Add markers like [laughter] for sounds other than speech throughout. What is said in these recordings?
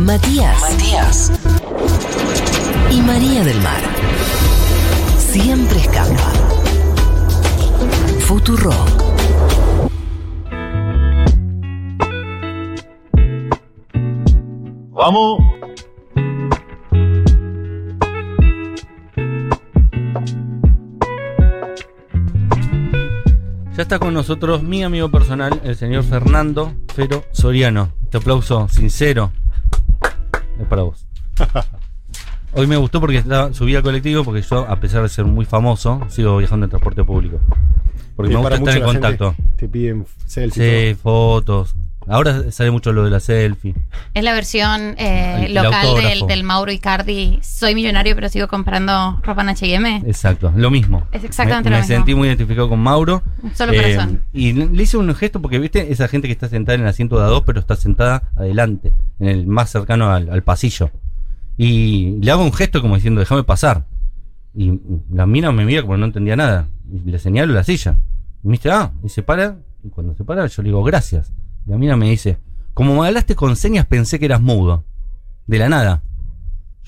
Matías. Matías. Y María del Mar. Siempre escapa. Futuro. Vamos. Ya está con nosotros mi amigo personal, el señor Fernando Fero Soriano. Este aplauso sincero para vos. Hoy me gustó porque estaba, subí al colectivo porque yo, a pesar de ser muy famoso, sigo viajando en transporte público. Porque me gusta estar en contacto. Te piden selfies. Sí, fotos. Ahora sale mucho lo de la selfie. Es la versión eh, El- local del, del Mauro Icardi. Soy millonario, pero sigo comprando ropa en H&M. Exacto, lo mismo. Es exactamente me, lo me mismo. sentí muy identificado con Mauro. Solo Eh, corazón. y le hice un gesto porque, viste, esa gente que está sentada en el asiento de a dos, pero está sentada adelante, en el más cercano al, al pasillo. Y le hago un gesto como diciendo, déjame pasar. Y la mina me mira como no entendía nada. Y le señalo la silla. Y me dice, ah, y se para. Y cuando se para, yo le digo, gracias. Y la mina me dice, como me hablaste con señas, pensé que eras mudo. De la nada.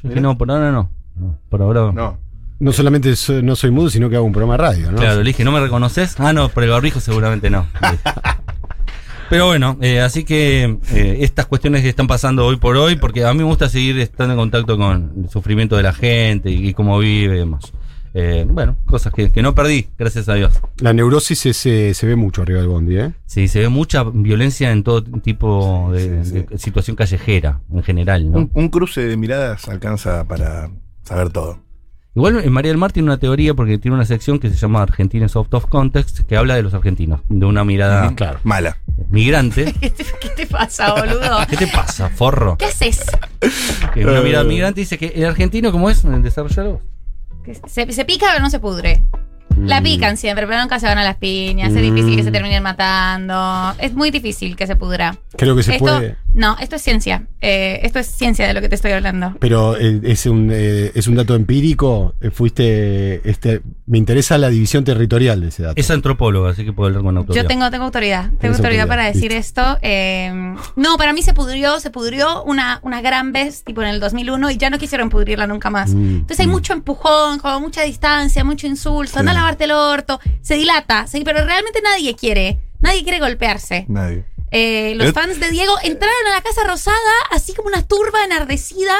Yo dije, no, por ahora no. No, por ahora No. No solamente so- no soy mudo, sino que hago un programa de radio, ¿no? Claro, le dije, ¿no me reconoces? Ah, no, por el barbijo seguramente no. [laughs] Pero bueno, eh, así que eh, estas cuestiones que están pasando hoy por hoy, porque a mí me gusta seguir estando en contacto con el sufrimiento de la gente y, y cómo vive y demás. Eh, bueno, cosas que, que no perdí, gracias a Dios. La neurosis es, eh, se ve mucho arriba del bondi, ¿eh? Sí, se ve mucha violencia en todo tipo de, Sí, sí. de situación callejera, en general, ¿no? Un, un cruce de miradas alcanza para saber todo. Igual en María del Mar tiene una teoría porque tiene una sección que se llama Argentines Out of Context, que habla de los argentinos, de una mirada claro. Mala. migrante. [laughs] ¿Qué te, qué te pasa, boludo? [laughs] ¿Qué te pasa, forro? ¿Qué haces? Que una mirada Eh. migrante dice que el argentino, ¿cómo es? En el desarrollo Que Se, se pica pero no se pudre. La Mm. pican siempre, pero nunca se van a las piñas. Es Mm. difícil que se terminen matando. Es muy difícil que se pudra. Creo que se esto, puede. No, esto es ciencia. Eh, esto es ciencia de lo que te estoy hablando. Pero eh, es, un, eh, es un dato empírico. eh, fuiste. Este, me interesa la división territorial de ese dato. Es antropólogo, así que puedo hablar con autoridad. Yo tengo, tengo autoridad. Tengo autoridad autoridad, para decir listo. esto. Eh, no, para mí se pudrió, se pudrió una, una gran vez, tipo en el 2001, y ya no quisieron pudrirla nunca más. Mm, Entonces hay mm. mucho empujón, como mucha distancia, mucho insulto, anda a lavarte el orto, se dilata, sí, pero realmente nadie quiere, nadie quiere golpearse. Nadie. Eh, los fans de Diego entraron a la Casa Rosada así como una turba enardecida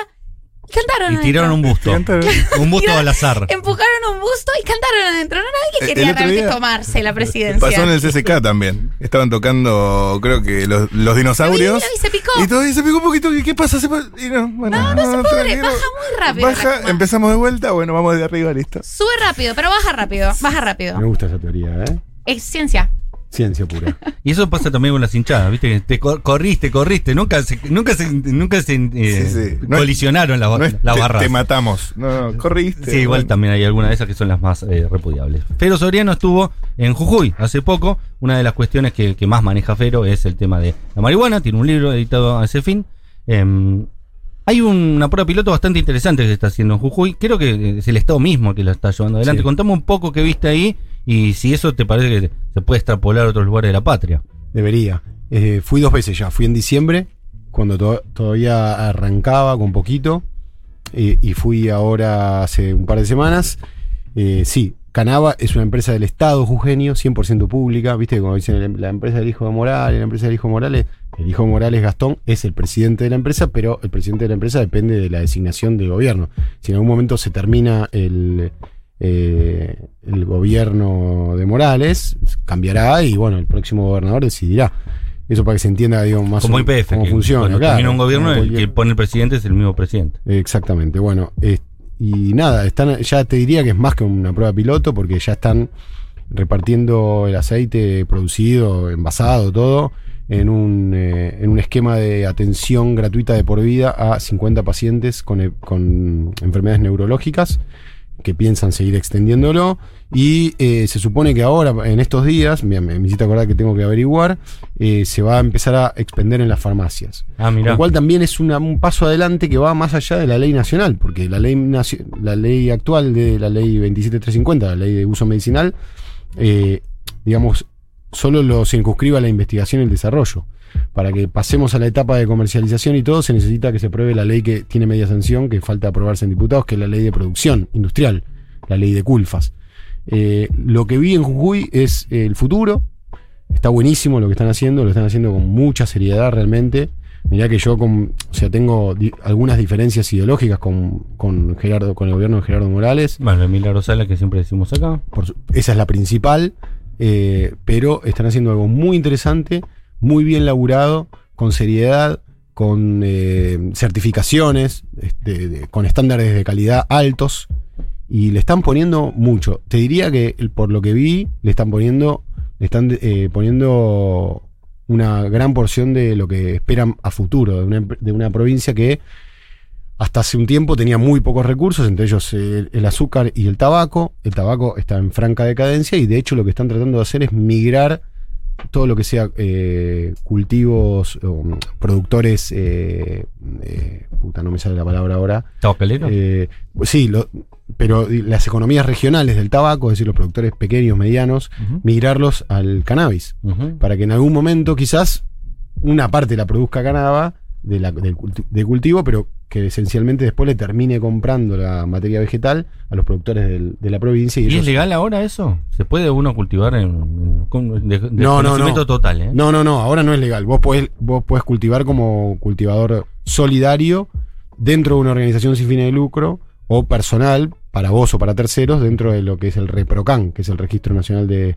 cantaron Y tiraron un busto. un busto al azar. Empujaron un busto y cantaron adentro. No nadie quería realmente día tomarse la [laughs] presidencia. Pasó en el CCK también. Estaban tocando, creo que los, los dinosaurios. Y se picó. Y todo y se picó un poquito. ¿Y qué pasa? Se y no, bueno, No, no se tranquilo. baja muy rápido. Baja, empezamos de vuelta. Bueno, vamos de arriba, listo. Sube rápido, pero baja rápido, baja rápido. Me gusta esa teoría, ¿eh? Es ciencia. Ciencia pura. [laughs] Y eso pasa también con las hinchadas, ¿viste? Te cor- corriste, corriste. Nunca se, nunca se, nunca se eh, Sí, sí. No es- colisionaron las No es las te, barras. te matamos. No, no, corriste. Sí, igual Bueno. también hay algunas de esas que son las más eh, repudiables. Fero Soriano estuvo en Jujuy hace poco. Una de las cuestiones que, que más maneja Fero es el tema de la marihuana. Tiene un libro editado a ese fin. Em, hay una prueba piloto bastante interesante que se está haciendo en Jujuy. Creo que es el Estado mismo que lo está llevando adelante. Sí. Contame un poco qué viste ahí y si eso te parece que se puede extrapolar a otros lugares de la patria. Debería. Eh, fui dos veces ya. Fui en diciembre, cuando to- todavía arrancaba con poquito. eh, y fui ahora hace un par de semanas. Eh, sí, Canava es una empresa del Estado jujeño, 100% pública. Viste, como dicen la empresa del hijo de Morales, la empresa del hijo de Morales. El hijo de Morales, Gastón, es el presidente de la empresa, pero el presidente de la empresa depende de la designación del gobierno. Si en algún momento se termina el, eh, el gobierno de Morales, cambiará y bueno, el próximo gobernador decidirá. Eso para que se entienda, digo, más Como o- IPF, cómo que funciona. cuando claro. termina un gobierno, el cualquier- que pone el presidente es el mismo presidente. Exactamente, bueno, y nada, están, ya te diría que es más que una prueba piloto porque ya están repartiendo el aceite producido, envasado, todo, en un, eh, en un esquema de atención gratuita de por vida a 50 pacientes con, e- con enfermedades neurológicas que piensan seguir extendiéndolo. Y eh, se supone que ahora, en estos días, me, me hiciste acordar que tengo que averiguar, eh, se va a empezar a expender en las farmacias. Ah. Lo cual también es una- un paso adelante que va más allá de la ley nacional, porque la ley, la ley actual de la ley 27350, la ley de uso medicinal, eh, digamos, solo lo circunscribe a la investigación y el desarrollo. Para que pasemos a la etapa de comercialización y todo, se necesita que se apruebe la ley que tiene media sanción, que falta aprobarse en diputados, que es la ley de producción industrial, la ley de culfas. Eh, lo que vi en Jujuy es el futuro. Está buenísimo lo que están haciendo, lo están haciendo con mucha seriedad realmente. Mirá que yo con, o sea, tengo di- algunas diferencias ideológicas con, con Gerardo, con el gobierno de Gerardo Morales. Bueno, Emilia Rosala, que siempre decimos acá. Por su- esa es la principal. eh, pero están haciendo algo muy interesante, muy bien laburado, con seriedad, con eh, certificaciones, este, con estándares de calidad altos. Y le están poniendo mucho. Te diría que por lo que vi, le están poniendo, le están eh, poniendo una gran porción de lo que esperan a futuro, de una, de una provincia que hasta hace un tiempo tenía muy pocos recursos, entre ellos eh, el azúcar y el tabaco. El tabaco está en franca decadencia y de hecho lo que están tratando de hacer es migrar todo lo que sea eh, cultivos, o, mm, productores, eh, eh, puta, no me sale la palabra ahora. ¿Tabacalero? Eh, sí, lo- pero las economías regionales del tabaco, es decir, los productores pequeños, medianos, migrarlos al cannabis para que en algún momento quizás una parte la produzca Canadá de la, cultivo, pero que esencialmente después le termine comprando la materia vegetal a los productores del- de la provincia. Y, ¿Y es legal ahora eso? ¿Se puede uno cultivar en, en- con de, No, no, no. total? ¿eh? No, no, no, ahora no es legal. Vos podés, vos podés cultivar como cultivador solidario dentro de una organización sin fines de lucro o personal para vos o para terceros dentro de lo que es el REPROCAN, que es el Registro Nacional de,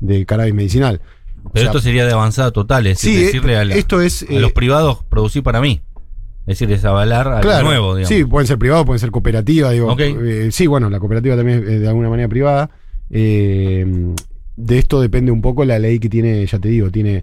de Cannabis Medicinal. O Pero sea, esto sería de avanzada total, es sí, decir, decirle a, la- esto es... a los eh, privados producir para mí. Es decir, es avalar a Claro, nuevo, digamos. Sí, pueden ser privados, pueden ser cooperativas, digo. Eh, sí, bueno, la cooperativa también es eh, de alguna manera privada. Eh, de esto depende un poco la ley que tiene, ya te digo, tiene,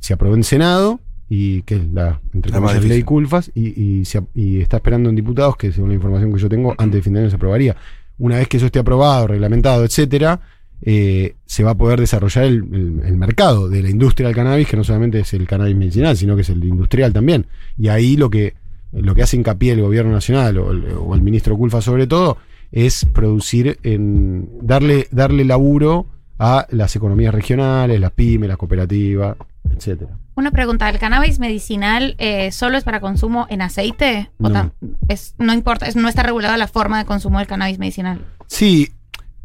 se aprobó en Senado, y que es la, entre La comillas, ley. Culfas, y, y se y está esperando en diputados, que según la información que yo tengo, antes de fin de año se aprobaría. Una vez que eso esté aprobado, reglamentado, etcétera, eh, se va a poder desarrollar el, el- el mercado de la industria del cannabis, que no solamente es el cannabis medicinal, sino que es el industrial también. Y ahí lo que, lo que hace hincapié el gobierno nacional o el, o el ministro Culfa sobre todo, es producir en darle, darle laburo a las economías regionales, las pymes, las cooperativas, etcétera. Una pregunta, ¿el cannabis medicinal eh, solo es para consumo en aceite? ¿O No. tam- es, no importa, es- no está regulada la forma de consumo del cannabis medicinal. Sí,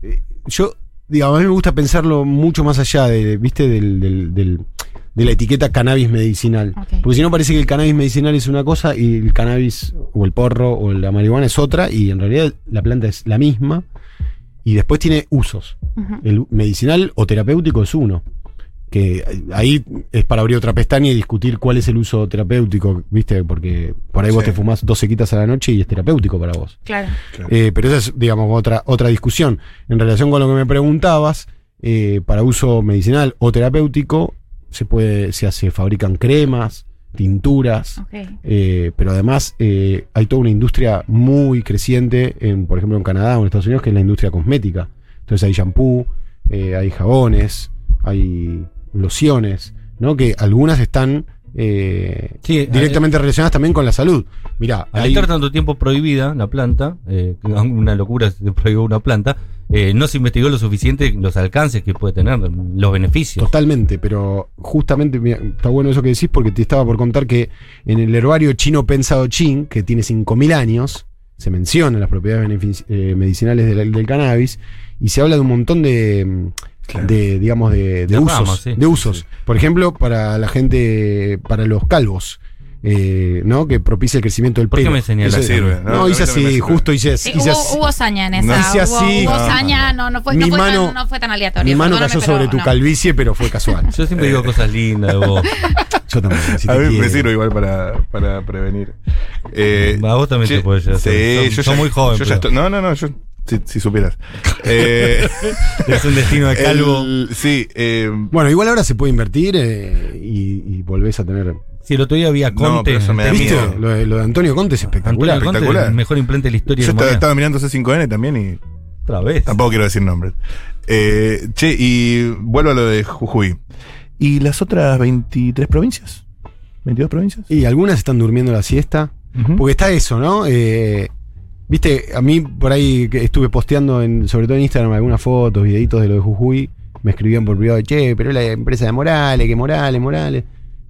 eh, yo, digamos, a mí me gusta pensarlo mucho más allá de, viste, del, del- del- de la etiqueta cannabis medicinal. Porque si no parece que el cannabis medicinal es una cosa y el cannabis o el porro o la marihuana es otra y en realidad la planta es la misma y después tiene usos. El medicinal o terapéutico es uno. Que ahí es para abrir otra pestaña y discutir cuál es el uso terapéutico, ¿viste? Porque por ahí vos te fumás dos sequitas a la noche y es terapéutico para vos. Claro. Eh, pero esa es, digamos, otra, otra discusión. En relación con lo que me preguntabas, eh, para uso medicinal o terapéutico, se puede, se hace, fabrican cremas, tinturas, eh, pero además eh, hay toda una industria muy creciente, en, por ejemplo, en Canadá o en Estados Unidos, que es la industria cosmética. Entonces hay shampoo, eh, hay jabones, hay lociones, ¿no? Que algunas están eh, Sí, directamente relacionadas también con la salud. Mirá, Al hay- estar tanto tiempo prohibida la planta, eh, [laughs] una locura se prohibió una planta, eh, no se investigó lo suficiente los alcances que puede tener, los beneficios. Totalmente, pero justamente está bueno eso que decís porque te estaba por contar que en el herbario chino Pensado Chin, que tiene 5.000 años, se mencionan las propiedades medicinales del, del cannabis y se habla de un montón de, Claro. de digamos, de, de De usos. sí. de usos. Por ejemplo, para la gente, para los calvos. eh, ¿no? Que propicia el crecimiento del ¿Por qué pelo. me señalas? Ese- Sirve, No, ¿no? hice así, justo hice, Sí, hice hubo, así. hubo saña en No esa. hice hubo, así. hubo saña, no, no fue, Mi no, fue mano- tan, no fue tan aleatorio. Mi mano cayó pero sobre tu no. calvicie, pero fue casual. Yo siempre digo cosas lindas de vos. [laughs] Yo también. si A mí me sirve igual para, para prevenir. Eh, A vos también che, te puede llegar. Sí, Sos- yo sos ya- muy joven, yo ya pero- estoy- no, no, no, yo, si, si supieras. [laughs] Eh, Es un destino de calvo. el- sí, eh, Bueno, igual ahora se puede invertir eh, y, y volvés a tener. Si el otro día había No, Conte. pero eso me da ¿Viste? miedo. Lo de, lo de Antonio Conte es espectacular. Antonio Conte, espectacular. el mejor implante de la historia yo de la estaba, estaba mirando C5N también y Otra vez. tampoco quiero decir nombres. Eh, che, y vuelvo a lo de Jujuy. ¿Y las otras 23 provincias? ¿22 provincias? Y algunas están durmiendo la siesta. Porque está eso, ¿no? Eh, Viste, a mí por ahí que estuve posteando, en, sobre todo en Instagram, algunas fotos, videitos de lo de Jujuy. Me escribían por privado, che, pero es la empresa de Morales, que Morales, Morales.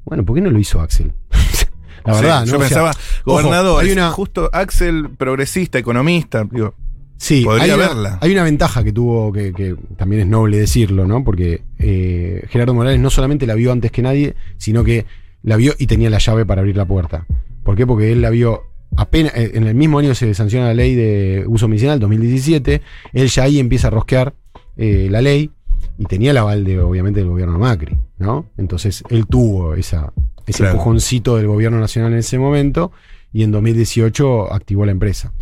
Bueno, ¿por qué no lo hizo Axel? [laughs] La Sí, verdad, ¿no? Yo O sea, pensaba, ojo, gobernador, hay una, justo Axel, progresista, economista. Digo, Sí, Podría hay una, verla. hay una ventaja que tuvo, que, que también es noble decirlo, ¿no? Porque eh, Gerardo Morales no solamente la vio antes que nadie, sino que la vio y tenía la llave para abrir la puerta. ¿Por qué? Porque él la vio apenas, eh, en el mismo año se sanciona la ley de uso medicinal, 2017, él ya ahí empieza a rosquear eh, la ley y tenía el aval de, obviamente, del gobierno de Macri, ¿no? Entonces él tuvo esa, ese Claro. empujoncito del gobierno nacional en ese momento y en 2018 activó la empresa.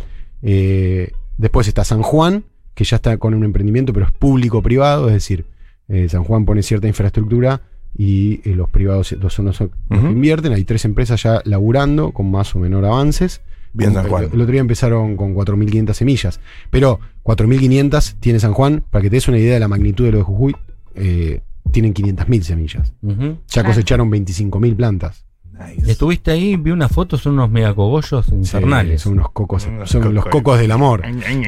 Eh, después está San Juan, que ya está con un emprendimiento, pero es público-privado, es decir, eh, San Juan pone cierta infraestructura y eh, los privados los son los, los que Ujú. invierten. Hay tres empresas ya laburando con más o menor avances. Bien San Juan. El, el otro día empezaron con 4.500 semillas, pero 4.500 tiene San Juan, para que te des una idea de la magnitud de lo de Jujuy, eh, tienen 500.000 semillas. Ya Claro. cosecharon 25.000 plantas. nice. Estuviste ahí, vi una foto, son unos megacogollos Sí, infernales. son unos cocos, son los cocos. del amor.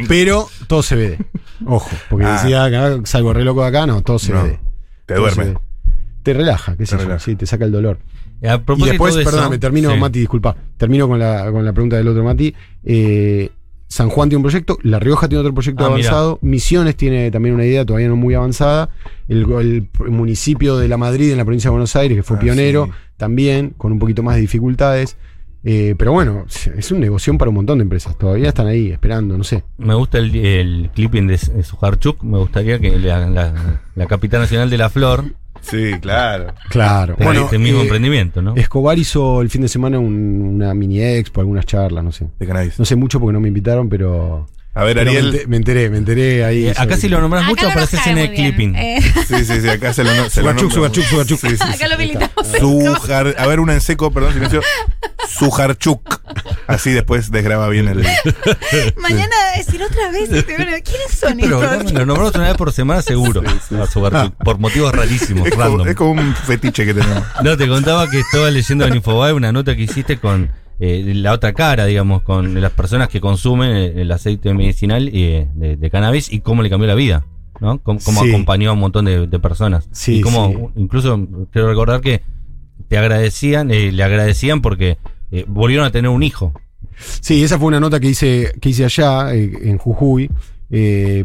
Pero todo se ve. Ojo, porque Ah. decía que salgo re loco de acá, no, todo se No, ve. Te duerme. Te relaja, qué sé Te yo, sí, te saca el dolor. A Y después, de eso- perdóname, termino, Sí. Mati, disculpa. Termino con la, con la pregunta del otro Mati. Eh, San Juan tiene un proyecto, La Rioja tiene otro proyecto Ah, avanzado, Misiones tiene también una idea todavía no muy avanzada, el, el municipio de La Madrid en la provincia de Buenos Aires, que fue Ah, pionero, sí. también con un poquito más de dificultades. Eh, pero bueno, es un negocio para un montón de empresas, todavía están ahí esperando, no sé. Me gusta el, el clipping de S- Sujarchuk. Me gustaría que la, la, la capital nacional de la flor Sí, claro. Claro. tenga Bueno, este mismo eh, emprendimiento, ¿no? Escobar hizo el fin de semana un- una mini expo, algunas charlas, no sé. De cannabis. No sé mucho porque no me invitaron, pero. A ver, me, Ariel. me enteré, me enteré ahí. Eh, acá sobre- si lo nombras mucho apareces en el clipping. Eh, Sí, sí, sí, acá se lo, no- se lo nombra Sugarchuk, Sugarchuk. Sí, sí, sí. acá lo militamos. Sujar, a ver, una en seco, perdón, silencio. Sujarchuk. Así después desgraba bien el. [laughs] Mañana decir otra vez, este, bueno, ¿quiénes son Pero estos? lo nombramos una vez por semana seguro. a Sugarchuk, por motivos rarísimos, Es como, random. es como un fetiche que tenemos. No, te contaba que estaba leyendo en Infobae una nota que hiciste con eh, la otra cara, digamos, con las personas que consumen el, el aceite medicinal eh, de, de cannabis y cómo le cambió la vida, ¿no? Cómo, cómo Sí. acompañó a un montón de, de personas. Sí, y cómo, sí. incluso quiero recordar que te agradecían, eh, le agradecían porque eh, volvieron a tener un hijo. Sí, esa fue una nota que hice, que hice allá, en Jujuy,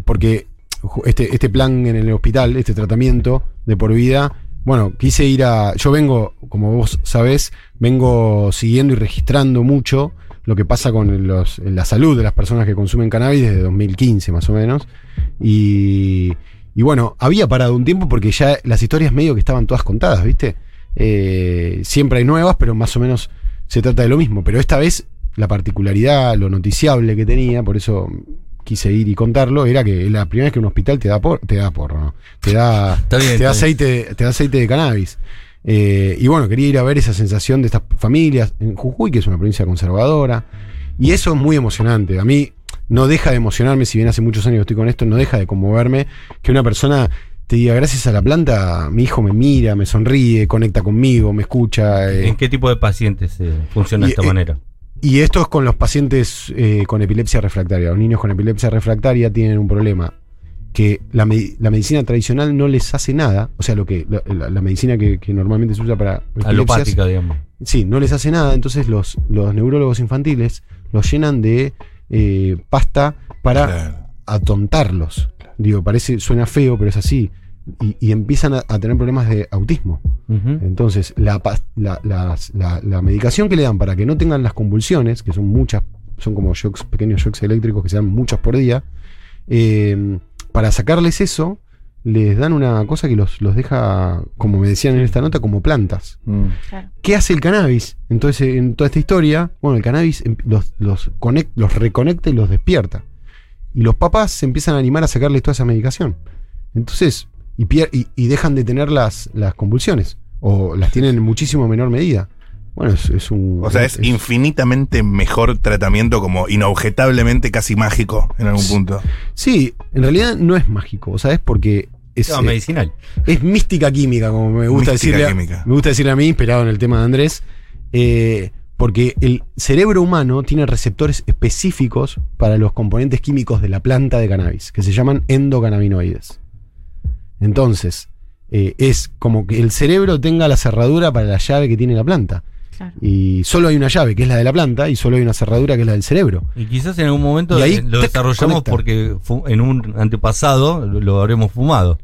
porque este, este plan en el hospital, este tratamiento de por vida, bueno, quise ir a. Yo vengo, como vos sabés, vengo siguiendo y registrando mucho lo que pasa con la salud de las personas que consumen cannabis desde 2015 más o menos. Y, y bueno, había parado un tiempo porque ya las historias medio que estaban todas contadas, ¿viste? Eh, siempre hay nuevas, pero más o menos se trata de lo mismo. Pero esta vez la particularidad, lo noticiable que tenía, por eso quise ir y contarlo, era que la primera vez que un hospital te da por, te da porro, ¿no? te da, [laughs] bien, te da aceite, te da aceite de cannabis. Eh, y bueno, quería ir a ver esa sensación de estas familias en Jujuy, que es una provincia conservadora. Y eso es muy emocionante. A mí no deja de emocionarme, si bien hace muchos años que estoy con esto, no deja de conmoverme que una persona te diga, gracias a la planta, mi hijo me mira, me sonríe, conecta conmigo, me escucha. eh, ¿En qué tipo de pacientes eh, funciona Y, de esta manera? Y esto es con los pacientes eh, con epilepsia refractaria. Los niños con epilepsia refractaria tienen un problema que la, me- la medicina tradicional no les hace nada. O sea, lo que la, la- la medicina que, que normalmente se usa para Alopática, digamos. Sí, no les hace nada. Entonces los, los neurólogos infantiles los llenan de eh, pasta para Claro. atontarlos. Digo, parece, suena feo, pero es así. Y, y empiezan a, a tener problemas de autismo. Entonces, la, la, las- la- la medicación que le dan para que no tengan las convulsiones, que son muchas, son como shocks, pequeños shocks eléctricos que se dan muchos por día, eh, para sacarles eso, les dan una cosa que los, los deja, como me decían en esta nota, como plantas. Mm. Claro. ¿Qué hace el cannabis? Entonces, en toda esta historia, bueno, el cannabis em- los, los, conec- los reconecta y los despierta. Y los papás se empiezan a animar a sacarles toda esa medicación. Entonces, y, pier- y, y dejan de tener las, las convulsiones. O las tienen en muchísimo menor medida. Bueno, es, es un. O sea, es infinitamente mejor tratamiento, como inobjetablemente casi mágico en algún punto. Sí, en realidad no es mágico. O sea, es porque. Es, No, eh, medicinal. Es mística química, como me gusta Mística decirle. química. Me gusta decirle a mí, inspirado en el tema de Andrés. eh, porque el cerebro humano tiene receptores específicos para los componentes químicos de la planta de cannabis, que se llaman endocannabinoides. Entonces, eh, es como que el cerebro tenga la cerradura para la llave que tiene la planta. Claro. Y solo hay una llave, que es la de la planta, y solo hay una cerradura, que es la del cerebro. Y quizás en algún momento ahí eh, lo desarrollamos conecta. porque en un antepasado lo, lo habremos fumado.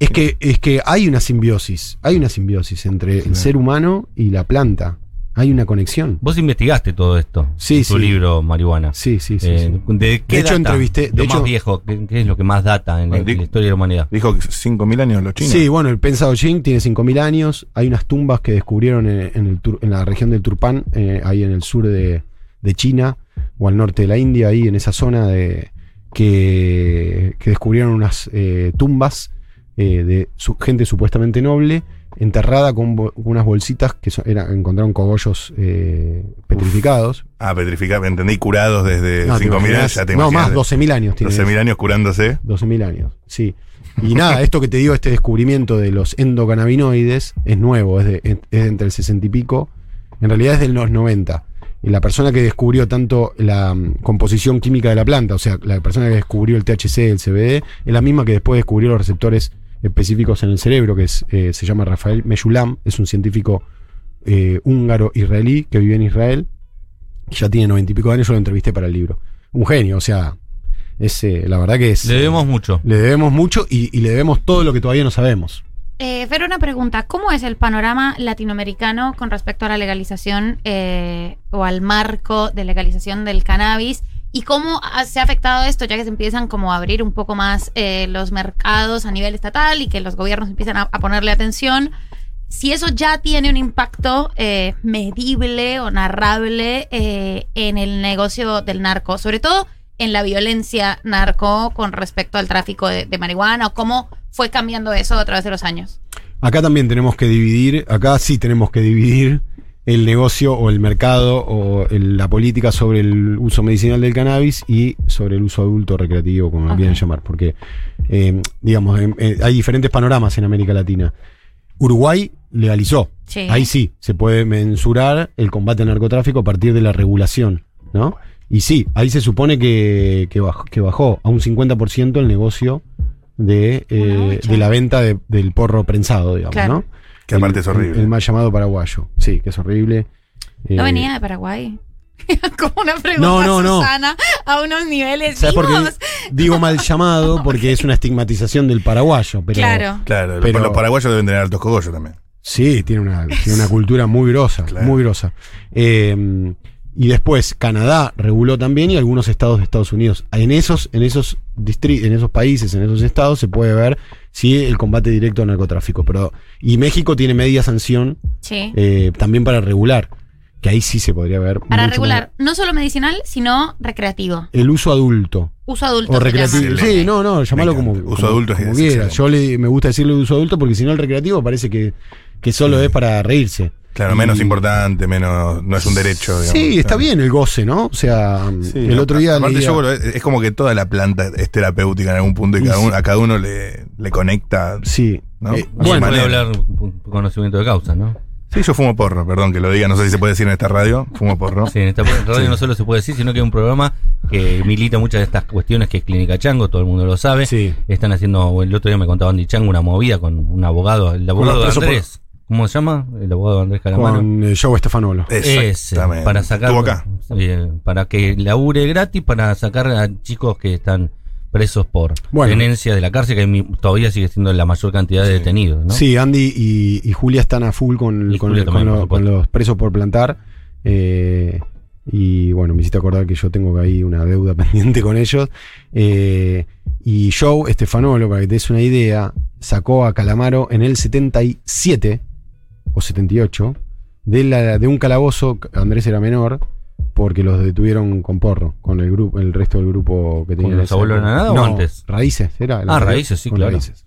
Es que, es que hay una simbiosis, hay una simbiosis entre el ser humano y la planta. Hay una conexión. Vos investigaste todo esto. Sí, en tu sí. libro Marihuana. Sí, sí, sí. Eh, sí. ¿De qué De hecho, data? entrevisté- de Lo hecho- más viejo, ¿qué, qué es lo que más data en la, en historia de la humanidad? Dijo que 5.000 años los chinos. Sí, bueno, el Pensado Jing tiene 5.000 años. Hay unas tumbas que descubrieron en, en el Tur- en la región del Turpán, eh, ahí en el sur de, de China o al norte de la India, ahí en esa zona de que, que descubrieron unas eh, tumbas eh, de su- gente supuestamente noble enterrada con bo- unas bolsitas que era- encontraron cogollos eh, petrificados. Ah, petrificado, entendí, curados desde No, te 5.000 años. Ya te no, más, imaginas, 12.000 años tiene. 12.000 años curándose. 12.000 años, sí. Y nada, esto que te digo, este descubrimiento de los endocannabinoides es nuevo, es de, es de entre el 60 y pico, en realidad es de los 90. Y la persona que descubrió tanto la mm, composición química de la planta, o sea, la persona que descubrió el THC, el CBD, es la misma que después descubrió los receptores específicos en el cerebro, que es, eh, se llama Rafael Meshulam, es un científico eh, húngaro-israelí que vive en Israel, y ya tiene 90 y pico de años, yo lo entrevisté para el libro. Un genio, o sea, es, eh, la verdad que es... Le debemos mucho. Le debemos mucho y, y le debemos todo lo que todavía no sabemos. Eh, Fer, una pregunta. ¿Cómo es el panorama latinoamericano con respecto a la legalización eh, o al marco de legalización del cannabis? ¿Y cómo se ha afectado esto, ya que se empiezan como a abrir un poco más eh, los mercados a nivel estatal y que los gobiernos empiezan a, ponerle atención? Si eso ya tiene un impacto eh, medible o narrable eh, en el negocio del narco, sobre todo en la violencia narco con respecto al tráfico de, marihuana, cómo fue cambiando eso a través de los años. Acá también tenemos que dividir, acá sí tenemos que dividir el negocio o el mercado o el- la política sobre el uso medicinal del cannabis y sobre el uso adulto recreativo, como lo quieran llamar, porque, eh, digamos, em, eh, hay diferentes panoramas en América Latina. Uruguay legalizó. Sí. Ahí sí, se puede mensurar el combate al narcotráfico a partir de la regulación, ¿no? Y sí, ahí se supone que, que, bajó, que bajó a un 50% el negocio de, eh, de la venta de- del porro prensado, digamos, Claro. ¿no? Que aparte El- es horrible. El, el mal llamado paraguayo. Sí, que es horrible. No Eh, venía de Paraguay. [laughs] Como una pregunta No, no, no. Susana a unos niveles ¿Sabes por qué vivos. digo mal [laughs] llamado? Porque es una estigmatización del paraguayo. Pero, Claro. Claro, Pero- los paraguayos deben tener altos cogollos también. Sí, tiene una, tiene una [laughs] cultura muy grosa, Claro. muy grosa. Eh, y después Canadá reguló también y algunos estados de Estados Unidos. En esos, en esos distri- en esos países, en esos estados se puede ver si el combate directo al narcotráfico. Pero, y México tiene media sanción Sí. eh, también para regular. Que ahí sí se podría ver. Para regular, no solo medicinal, sino recreativo. El uso adulto. Uso adulto. O recreativo. Sí, no, no, llamalo como. Uso como- adulto es como quieras. Yo le, me gusta decirle uso adulto porque si no el recreativo parece que, que solo es para reírse. Claro, menos Y- importante, menos. No es un derecho. digamos. Sí, está Claro. bien el goce, ¿no? O sea, Sí, el otro día aparte leía- yo, bueno, es, es como que toda la planta es terapéutica en algún punto y cada uno, a cada uno le, le conecta. Sí. ¿no? Eh, Bueno, bueno, puede manera. hablar con conocimiento de causa, ¿no? Sí, yo fumo porro, perdón que lo diga, no sé si se puede decir en esta radio. Fumo porro. Sí, en esta radio no solo se puede decir, sino que es un programa que milita muchas de estas cuestiones que es Clínica Chango, todo el mundo lo sabe. Sí. Están haciendo, el otro día me contaba Andy Chango, una movida con un abogado, el abogado de los presos por- Andrés. ¿Cómo se llama? El abogado de Andrés Calamano. con eh, Joe Estefanolo. Ese, Exactamente. para sacar Estuvo acá. eh, para que labure gratis para sacar a chicos que están presos por Bueno. tenencia de la cárcel que todavía sigue siendo la mayor cantidad de Sí. detenidos ¿no? Sí, Andy y, y Julia están a full también, con los presos por plantar. Eh, y bueno, me hiciste acordar que yo tengo ahí una deuda [laughs] pendiente con ellos. Eh, y Joe Estefanolo, para que te des una idea, sacó a Calamaro en el 77 o 78 de, la, de un calabozo. Andrés era menor. Porque los detuvieron con porro, con el grupo, el resto del grupo que tenía. los abuelos de nada o no, antes? Raíces, era. Ah, Raíces, sí, con claro. Raíces.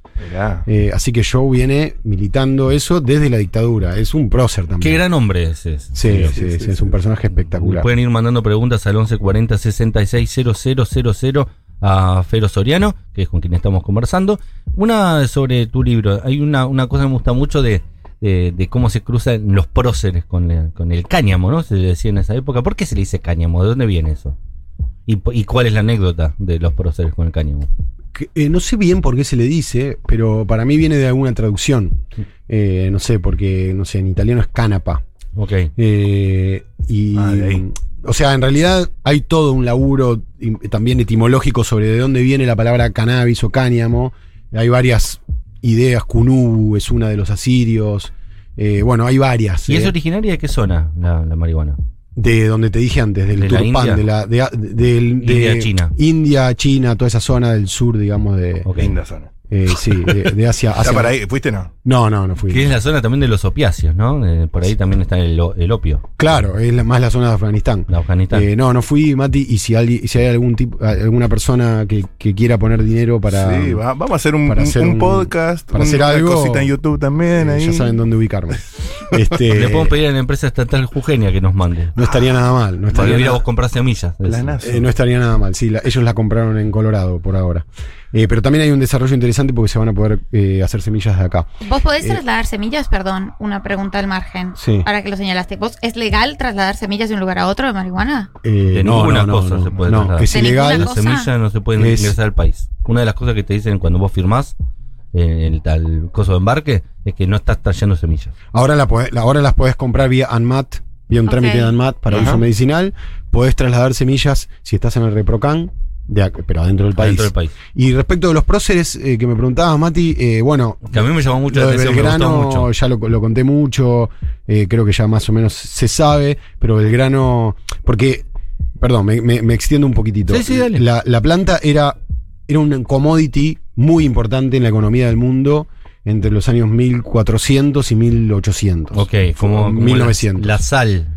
Eh, así que Joe viene militando eso desde la dictadura. Es un prócer también. qué gran hombre es ese Sí, sí, sí, sí, sí, es un personaje espectacular. Pueden ir mandando preguntas al 1140 660000 a Fero Soriano, que es con quien estamos conversando. Una sobre tu libro. Hay una, una cosa que me gusta mucho de, de, de cómo se cruzan los próceres con el, con el cáñamo, ¿no? Se le decía en esa época. ¿Por qué se le dice cáñamo? ¿De dónde viene eso? ¿Y, cuál es la anécdota de los próceres con el cáñamo? eh, no sé bien por qué se le dice, pero para mí viene de alguna traducción. Eh, no sé, porque, no sé, en italiano es canapa. Ok. Eh, y, Ah, o sea, en realidad hay todo un laburo también etimológico sobre de dónde viene la palabra cannabis o cáñamo. Hay varias ideas, Kunubu es una de los asirios. Eh, bueno, hay varias. ¿Y es eh, originaria de qué zona la, la marihuana? de donde te dije antes, del ¿De la Turpán, India? de la de, de- del- de- India, China. India, China, toda esa zona del sur, digamos, de, Ok. Linda zona. Eh, sí, de, de [laughs] Asia. ¿Está Asia- para ahí? ¿Fuiste no? No, no, no fui. Que es la zona también de los opiáceos, ¿no? Eh, por ahí también está el, o- el opio, Claro, es la- más la zona de Afganistán. de Afganistán. Eh, no, no fui, Mati, y si, alguien, si hay algún tipo, alguna persona que, que quiera poner dinero para... sí, va- vamos a hacer un, para un- hacer un un- podcast, para un- hacer una algo, cosita en YouTube también. eh, ahí. ya saben dónde ubicarme. [laughs] Este, Le podemos pedir a la empresa estatal Jujeña que nos mande. no estaría nada mal. No estaría, ir a nada, vos comprar semillas. de La. NASA. eh, no estaría nada mal. Sí, la- ellos la compraron en Colorado por ahora. Eh, pero también hay un desarrollo interesante porque se van a poder eh, hacer semillas de acá. ¿Vos podés Eh, trasladar semillas? Perdón, una pregunta al margen. Sí. Ahora que lo señalaste. ¿Vos es legal trasladar semillas de un lugar a otro de marihuana? Eh, De no, ninguna no, no, cosa no, se puede no, trasladar. es ilegal. Las semillas no se pueden Es- ingresar al país. Una de las cosas que te dicen cuando vos firmás eh, el tal coso de embarque es que no estás trayendo semillas. Ahora, la podés- la- ahora las podés comprar vía ANMAT, vía un trámite de ANMAT para Ajá. uso medicinal. Podés trasladar semillas si estás en el ReproCan, de pero adentro del país. Dentro del país. Y respecto de los próceres eh, que me preguntabas, Mati, eh, bueno, Que a mí me llamó mucho la atención, me Belgrano gustó mucho. ya lo, lo conté mucho, eh, creo que ya más o menos se sabe, pero Belgrano, porque, perdón, me, me- me extiendo un poquitito. Sí, sí, dale. La, la planta era, era un commodity muy importante en la economía del mundo entre los años 1400 y 1800. Ok, como, como 1900. La, la sal.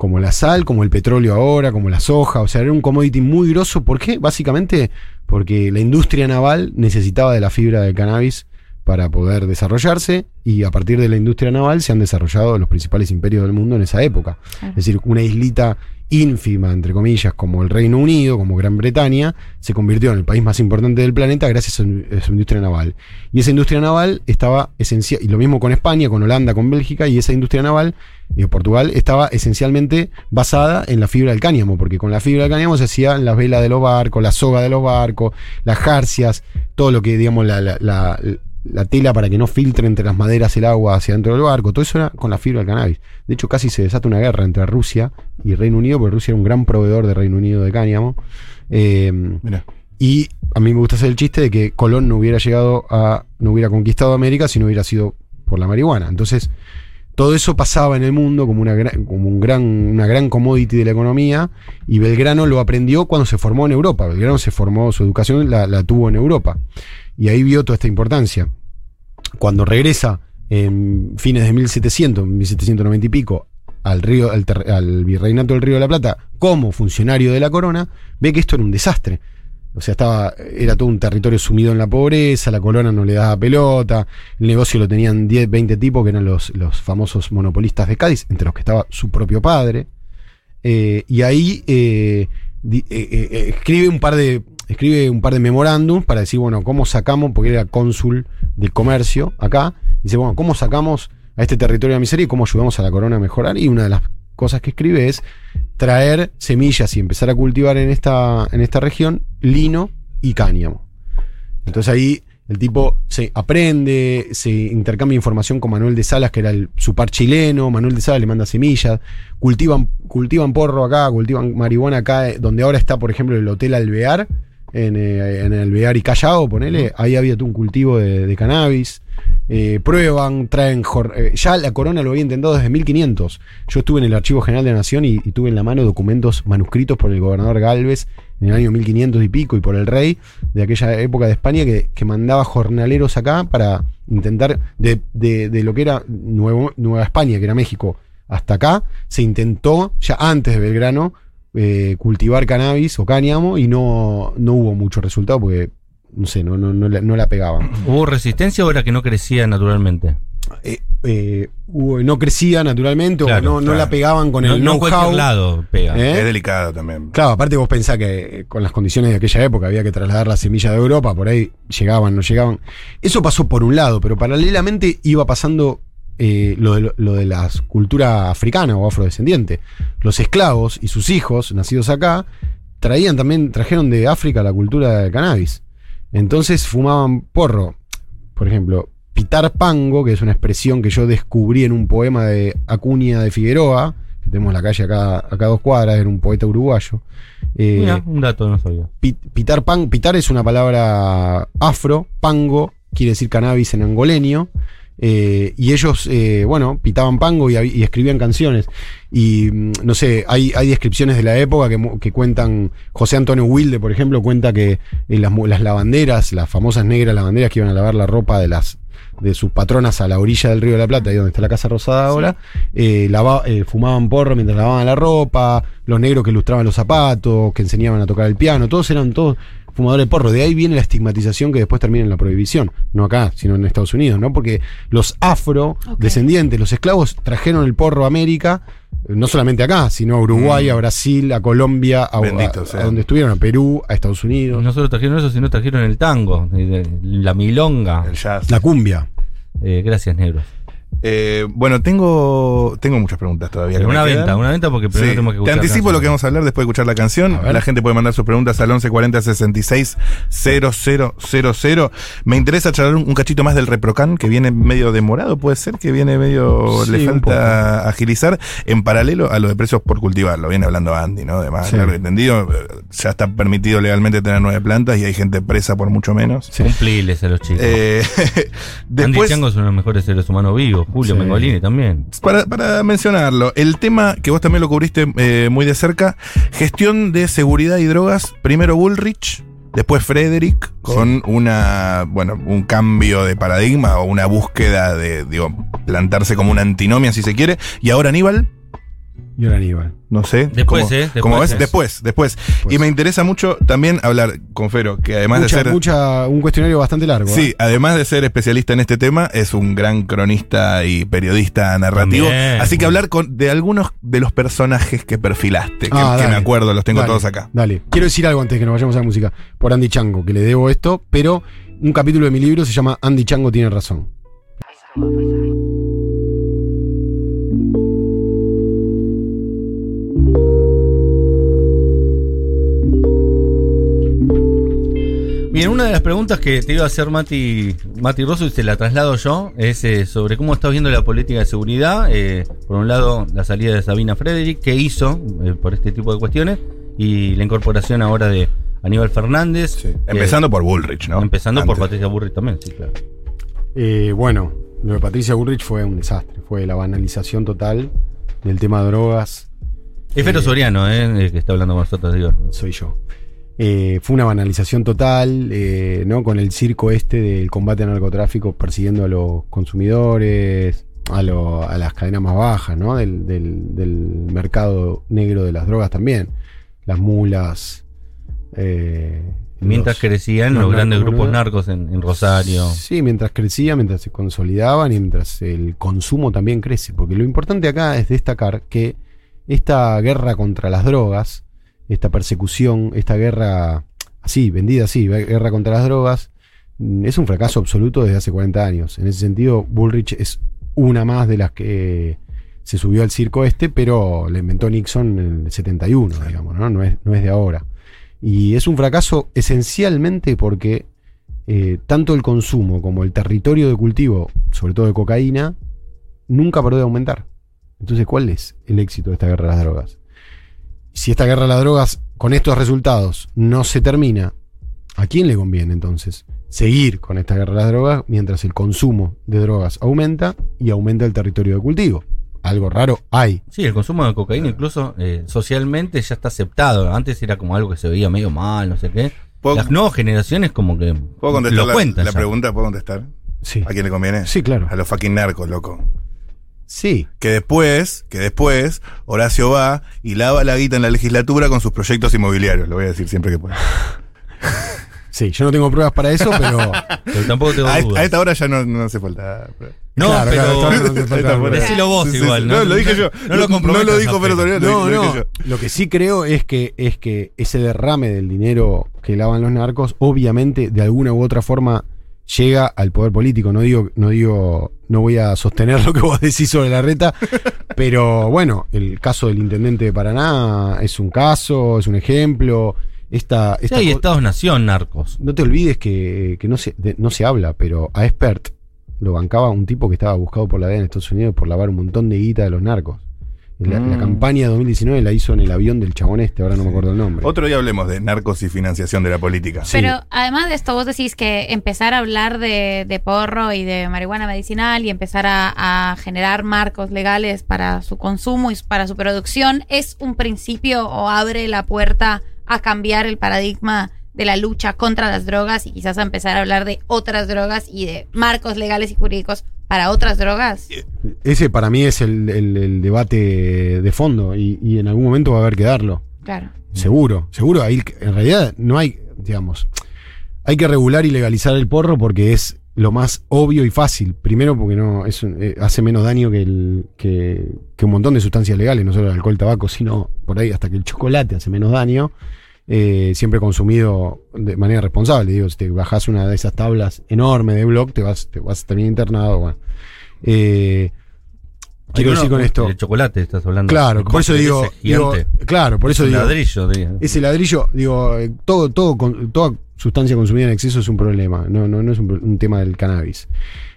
Como la sal, como el petróleo ahora, como la soja. O sea, era un commodity muy grosso. ¿Por qué? Básicamente porque la industria naval necesitaba de la fibra del cannabis para poder desarrollarse y a partir de la industria naval se han desarrollado los principales imperios del mundo en esa época. Claro. Es decir, una islita ínfima, entre comillas, como el Reino Unido, como Gran Bretaña, se convirtió en el país más importante del planeta gracias a su, industria naval. Y esa industria naval estaba esencial, y lo mismo con España, con Holanda, con Bélgica, y esa industria naval, y Portugal, estaba esencialmente basada en la fibra del cáñamo, porque con la fibra del cáñamo se hacían las velas de los barcos, la soga de los barcos, las jarcias, todo lo que, digamos, la, la- la- la tela para que no filtre entre las maderas el agua hacia dentro del barco, todo eso era con la fibra del cannabis. De hecho, casi se desata una guerra entre Rusia y Reino Unido, porque Rusia era un gran proveedor de Reino Unido de cáñamo. Eh, Mira. y a mí me gusta hacer el chiste de que Colón no hubiera llegado a, no hubiera conquistado América si no hubiera sido por la marihuana. Entonces, todo eso pasaba en el mundo como una gran, como un gran, una gran commodity de la economía y Belgrano lo aprendió cuando se formó en Europa. Belgrano se formó, su educación la, la tuvo en Europa. Y ahí vio toda esta importancia. Cuando regresa en fines de 1700, 1790 y pico, al, río, al, al virreinato del Río de la Plata como funcionario de la corona, ve que esto era un desastre. O sea, estaba, era todo un territorio sumido en la pobreza, la corona no le daba pelota, el negocio lo tenían 10, 20 tipos que eran los, los famosos monopolistas de Cádiz, entre los que estaba su propio padre. Eh, y ahí eh, eh, escribe un par de escribe un par de memorándums para decir, bueno, cómo sacamos, porque era cónsul del comercio acá, dice, bueno, cómo sacamos a este territorio de la miseria y cómo ayudamos a la corona a mejorar. Y una de las cosas que escribe es traer semillas y empezar a cultivar en esta, en esta región lino y cáñamo. Entonces ahí el tipo se aprende, se intercambia información con Manuel de Salas, que era el, su par chileno. Manuel de Salas le manda semillas. Cultivan, cultivan porro acá, cultivan marihuana acá, eh, donde ahora está, por ejemplo, el Hotel Alvear, en, eh, en Alvear y Callao, ponele. Ahí había un cultivo de, de cannabis. Eh, prueban, traen. eh, ya la corona lo había intentado desde 1500. Yo estuve en el Archivo General de la Nación y, y tuve en la mano documentos manuscritos por el gobernador Galvez en el año 1500 y pico y por el rey de aquella época de España que, que mandaba jornaleros acá para intentar, de, de- de lo que era Nuevo- Nueva España, que era México, hasta acá, se intentó, ya antes de Belgrano, eh, cultivar cannabis o cáñamo y no, no hubo mucho resultado porque, no sé, no, no, no, la, no la pegaban. ¿Hubo resistencia o era que no crecía naturalmente? Eh, eh, hubo- no crecía naturalmente Claro, o no, no la pegaban con no, el no cualquier lado pega. ¿Eh? Es delicado también. Claro, aparte vos pensás que con las condiciones de aquella época había que trasladar la semilla de Europa, por ahí llegaban, no llegaban. Eso pasó por un lado, pero paralelamente iba pasando eh, lo, de, lo de la cultura africana o afrodescendiente. Los esclavos y sus hijos, nacidos acá, traían también, trajeron de África la cultura del cannabis. Entonces fumaban porro. Por ejemplo, pitar pango, que es una expresión que yo descubrí en un poema de Acuña de Figueroa, que tenemos la calle acá, acá a dos cuadras, era un poeta uruguayo. Eh, Mira, un dato no sabía. pi- pitar, pan, pitar es una palabra afro, pango quiere decir cannabis en angoleño. Eh, y ellos, eh, bueno, pitaban pango y, escribían canciones. Y mm, no sé, hay, hay descripciones de la época que, cuentan. José Antonio Wilde, por ejemplo, cuenta que eh, las, lavanderas, las famosas negras lavanderas que iban a lavar la ropa de las de sus patronas a la orilla del río de la Plata, ahí donde está la Casa Rosada ahora, lava- fumaban porro mientras lavaban la ropa, los negros que ilustraban los zapatos, que enseñaban a tocar el piano, todos eran todos fumadores de porro. De ahí viene la estigmatización que después termina en la prohibición, no acá, sino en Estados Unidos, ¿no? Porque los afro descendientes, los esclavos, trajeron el porro a América, eh, no solamente acá, sino a Uruguay, Mm. a Brasil, a Colombia, a, Bendito a- sea. a donde estuvieron, a Perú, a Estados Unidos. No solo trajeron eso, sino trajeron el tango, eh, la milonga. El jazz. La cumbia. Eh, gracias, negros. Eh, bueno, tengo, tengo muchas preguntas todavía. Me una quedan. venta, una venta porque primero Sí. tenemos que Te escuchar anticipo canción. lo que vamos a hablar después de escuchar la canción. La gente puede mandar sus preguntas al 1140 66 000. Me interesa charlar un, un cachito más del Reprocan, que viene medio demorado, puede ser que viene medio. Sí, le falta agilizar, en paralelo a lo de precios por cultivar. Lo viene hablando Andy, ¿no? Además, Sí. y entendido. Ya está permitido legalmente tener nueve plantas y hay gente presa por mucho menos. Sí. Cumpliles a los chicos. Eh, [laughs] Andy Chango es uno de los mejores seres humanos vivos. Julio Sí. Mengolini también. Para, para mencionarlo, el tema que vos también lo cubriste eh, muy de cerca, gestión de seguridad y drogas, primero Bullrich, después Frederick, con una, bueno, un cambio de paradigma o una búsqueda de, digo, plantarse como una antinomia si se quiere, y ahora Aníbal, Y Aníbal. no sé. Después, ¿cómo- ¿eh? Después, ¿cómo ves? Después, después. Después. Y me interesa mucho también hablar con Fero, que además Mucha, de ser... mucha- un cuestionario bastante largo. Sí, ¿eh? además de ser especialista en este tema, es un gran cronista y periodista narrativo. También. Así que hablar con, de algunos de los personajes que perfilaste, que, Ah, que me acuerdo, los tengo Dale, todos acá. Dale. Quiero decir algo antes que nos vayamos a la música. Por Andy Chango, que le debo esto, pero un capítulo de mi libro se llama Andy Chango tiene razón. Bien, una de las preguntas que te iba a hacer Mati, Mati Rosso y se la traslado yo es eh, sobre cómo estás viendo la política de seguridad. Eh, por un lado, la salida de Sabina Frederick, ¿qué hizo eh, por este tipo de cuestiones? Y la incorporación ahora de Aníbal Fernández. Empezando por Bullrich, ¿no? empezando por. Patricia Burri también, sí, claro. Eh, bueno, lo de Patricia Burrich fue un desastre. Fue la banalización total del tema de drogas. Es Fero Soriano, eh, el que está hablando con nosotros, digo. Soy yo. Eh, fue una banalización total, eh, ¿no? Con el circo este del combate al narcotráfico persiguiendo a los consumidores, a, lo- a las cadenas más bajas, ¿no? Del, del- del mercado negro de las drogas también. Las mulas. eh, Mientras los- crecían los los grandes narcos, grupos narcos en, en Rosario. Sí, mientras crecía, mientras se consolidaban y mientras el consumo también crece. Porque lo importante acá es destacar que esta guerra contra las drogas, esta persecución, esta guerra así, vendida así, guerra contra las drogas, mm, es un fracaso absoluto desde hace 40 años. En ese sentido, Bullrich es una más de las que se subió al circo este, pero la inventó Nixon en el 71, digamos, ¿no? No es, no es de ahora. Y es un fracaso esencialmente porque eh, tanto el consumo como el territorio de cultivo, sobre todo de cocaína, nunca paró de aumentar. Entonces, ¿cuál es el éxito de esta guerra de las drogas? Si esta guerra de las drogas, con estos resultados, no se termina, ¿a quién le conviene entonces seguir con esta guerra de las drogas mientras el consumo de drogas aumenta y aumenta el territorio de cultivo? Algo raro hay. Sí, el consumo de cocaína incluso eh, socialmente ya está aceptado. Antes era como algo que se veía medio mal, no sé qué. ¿Puedo, Las nuevas generaciones como que ¿puedo contestar lo la, cuentan. la pregunta? ¿Puedo contestar? Sí. ¿A quién le conviene? Sí, claro. A los fucking narcos, loco. Sí. Que después, que después, Horacio va y lava la guita en la legislatura con sus proyectos inmobiliarios. Lo voy a decir siempre que pueda. [laughs] Sí, yo no tengo pruebas para eso, pero. [laughs] Pero tampoco tengo A, dudas. a esta hora ya no, no hace falta. No, Claro, pero claro, no [laughs] falta decilo vos Sí, igual. sí. ¿no? No, lo dije yo. No lo No comprometas, lo dijo Pedro Pedro. Soriano. No, lo no. dije Lo que sí creo es que, es que ese derrame del dinero que lavan los narcos, obviamente, de alguna u otra forma, llega al poder político. No digo, no digo, no voy a sostener [laughs] lo que vos decís sobre la reta, pero bueno, el caso del intendente de Paraná es un caso, es un ejemplo. esta, Sí, esta hay Estados-nación narcos. no te olvides que, que no, se, de- no se habla, pero a Expert lo bancaba un tipo que estaba buscado por la DEA en Estados Unidos por lavar un montón de guita de los narcos. La, la Mm. campaña de 2019 la hizo en el avión del chabón este, ahora no me acuerdo el nombre. Otro día hablemos de narcos y financiación de la política. Sí. Pero además de esto, vos decís que empezar a hablar de, de porro y de marihuana medicinal y empezar a, a generar marcos legales para su consumo y para su producción es un principio o abre la puerta a cambiar el paradigma de la lucha contra las drogas y quizás a empezar a hablar de otras drogas y de marcos legales y jurídicos para otras drogas. Ese para mí es el, el- el debate de fondo y, y en algún momento va a haber que darlo. Claro. Seguro, seguro. Ahí, en realidad no hay, digamos, hay que regular y legalizar el porro porque es lo más obvio y fácil. Primero porque no es eh, hace menos daño que, el, que, que un montón de sustancias legales, no solo el alcohol, tabaco, sino por ahí hasta que el chocolate hace menos daño. Eh, siempre consumido de manera responsable. Digo, si te bajas una de esas tablas enormes de blog, te vas, te vas a terminar internado. bueno. Eh, quiero decir con esto. El chocolate, estás hablando. Claro, por eso digo, digo- claro, por eso Es digo, ladrillo, ese ladrillo, digo, eh, todo, todo, con- toda sustancia consumida en exceso es un problema, no, no, no es un tema del cannabis.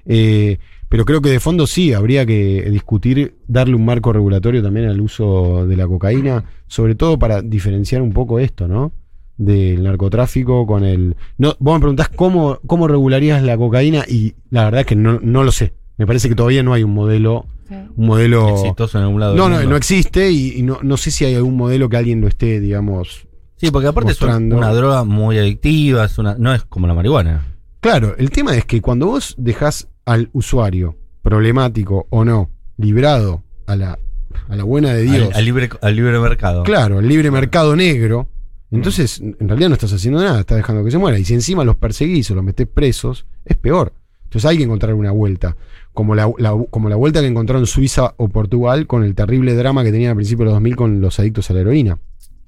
Eh, pero creo que de fondo sí, habría que discutir, darle un marco regulatorio también al uso de la cocaína, sobre todo para diferenciar un poco esto, ¿no? Del narcotráfico con el... No, vos me preguntás cómo, cómo regularías la cocaína y la verdad es que no, no lo sé. Me parece que todavía no hay un modelo... Sí. Un modelo Exitoso en algún lado. no, no, no existe y, y no, no sé si hay algún modelo que alguien lo esté, digamos. Sí, porque aparte mostrando. es una droga muy adictiva, es una, no es como la marihuana. Claro, el tema es que cuando vos dejás al usuario, problemático o no, librado a la, a la buena de Dios, Al, al libre, al libre mercado. claro, el libre mercado negro, entonces en realidad no estás haciendo nada, estás dejando que se muera. Y si encima los perseguís o los metés presos, es peor. Entonces hay que encontrar una vuelta. Como la, la- como la vuelta que encontraron Suiza o Portugal con el terrible drama que tenían a principios de los 2000 con los adictos a la heroína.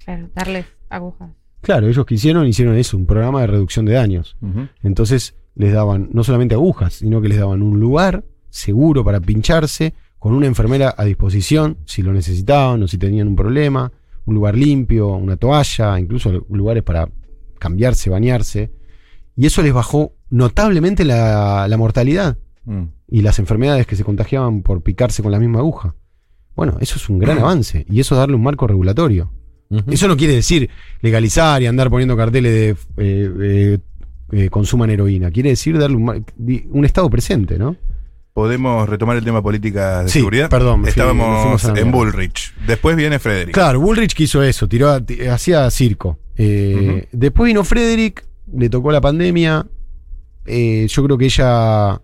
Claro, darles agujas. Claro, ellos que hicieron, hicieron eso, un programa de reducción de daños. Entonces les daban no solamente agujas, sino que les daban un lugar seguro para pincharse, con una enfermera a disposición si lo necesitaban o si tenían un problema, un lugar limpio, una toalla, incluso lugares para cambiarse, bañarse. Y eso les bajó notablemente la, la mortalidad Mm. y las enfermedades que se contagiaban por picarse con la misma aguja. Bueno, eso es un gran [clears throat] avance y eso es darle un marco regulatorio. Eso no quiere decir legalizar y andar poniendo carteles de eh, eh, eh, consuman heroína. Quiere decir darle un, estado presente, ¿no? Podemos retomar el tema política de Sí, seguridad. perdón, fui- Estábamos en. Bullrich. Después viene Frederick. Claro, Bullrich quiso eso, tiró, hacía circo. Eh, Después vino Frederick, le tocó la pandemia. Eh, yo creo que ella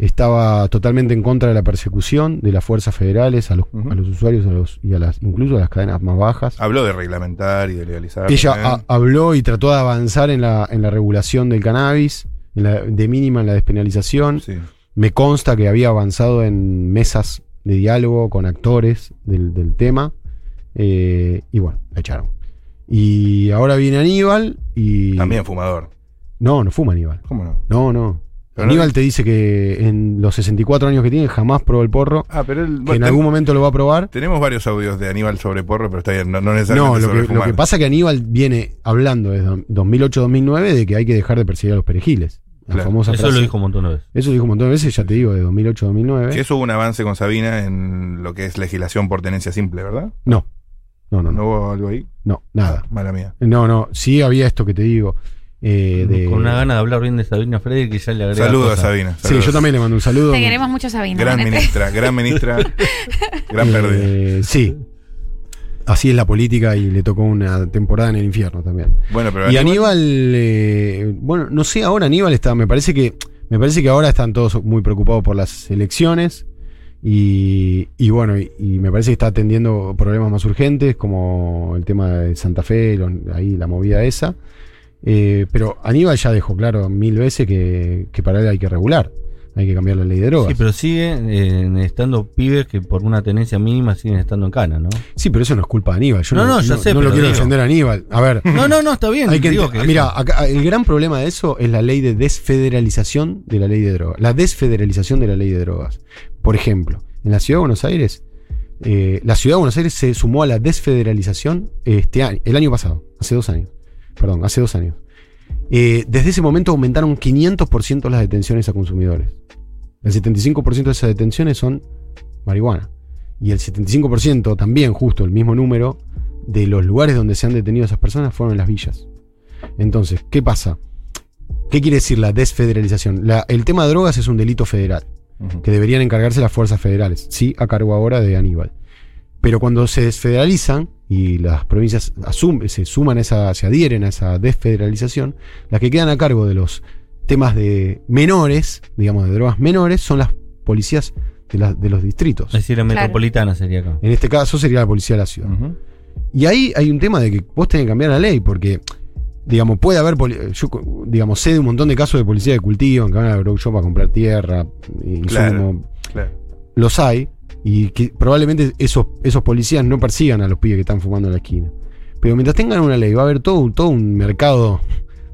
estaba totalmente en contra de la persecución de las fuerzas federales a los, Ujú. a los usuarios a los, y a las, incluso a las cadenas más bajas. Habló de reglamentar y de legalizar. Ella habló y trató de avanzar en la, en la regulación del cannabis, en la- de mínima en la despenalización. Sí. Me consta que había avanzado en mesas de diálogo con actores del, del tema. eh, y bueno, la echaron. Y ahora viene Aníbal y. También fumador. No, no fuma Aníbal. ¿Cómo no? No, no. Pero no- Aníbal te dice que en los 64 años que tiene jamás probó el porro. Ah, pero él. Que bueno, en algún momento lo va a probar. Tenemos varios audios de Aníbal sobre porro, pero está bien, no, no No, necesariamente lo sobre que, lo que pasa es que Aníbal viene hablando desde 2008-2009 de que hay que dejar de perseguir a los perejiles. La Claro. famosa Eso frase. lo dijo un montón de veces. Eso lo dijo un montón de veces, ya te digo, de 2008-2009. Que eso hubo un avance con Sabina en lo que es legislación por tenencia simple, ¿verdad? No. No, no, ¿No no. hubo algo ahí? No, nada. Mala mía. No, no. Sí había esto que te digo. Eh, de- Con una gana de hablar bien de Sabina Frederick que ya le agrega Saludos a. Sabina. Sí, yo también le mando un saludo. Te queremos mucho, Sabina. Gran ministra, gran ministra, [laughs] gran Eh, pérdida. Sí. Así es la política y le tocó una temporada en el infierno también. Bueno, pero Y Aníbal, eh, bueno, no sé, ahora Aníbal está, me parece que, me parece que ahora están todos muy preocupados por las elecciones y, y bueno, y, y me parece que está atendiendo problemas más urgentes como el tema de Santa Fe, lo- ahí la movida esa. Eh, pero Aníbal ya dejó claro mil veces que, que para él hay que regular, hay que cambiar la ley de drogas. Sí, pero siguen eh, estando pibes que por una tenencia mínima siguen estando en cana, ¿no? Sí, pero eso no es culpa de Aníbal. Yo No, no, no, ya sé, no lo quiero digo. defender a Aníbal. A ver, [laughs] No, no, no, está bien. Hay que digo que mira, eso- acá, el gran problema de eso es la ley de desfederalización de la ley de drogas. La desfederalización de la ley de drogas. Por ejemplo, en la ciudad de Buenos Aires, eh, la ciudad de Buenos Aires se sumó a la desfederalización este año, el año pasado, hace dos años. Perdón, hace dos años. Eh, desde ese momento aumentaron 500% las detenciones a consumidores. El 75% de esas detenciones son marihuana. Y el 75% también, justo el mismo número, de los lugares donde se han detenido esas personas fueron en las villas. Entonces, ¿qué pasa? ¿Qué quiere decir la desfederalización? La- el tema de drogas es un delito federal, que deberían encargarse las fuerzas federales, sí, a cargo ahora de Aníbal. Pero cuando se desfederalizan y las provincias asum- se suman a esa, se adhieren a esa desfederalización, las que quedan a cargo de los temas de menores, digamos de drogas menores, son las policías de, la- de los distritos. Es decir, la Claro. metropolitana sería acá. En este caso sería la policía de la ciudad. Y ahí hay un tema de que vos tenés que cambiar la ley, porque, digamos, puede haber, yo, digamos, sé de un montón de casos de policía que cultivan, que van a la grow shop a comprar tierra, insumo, Claro. Claro. los hay, y que probablemente esos, esos policías no persigan a los pibes que están fumando en la esquina. Pero mientras tengan una ley, va a haber todo, un- todo un mercado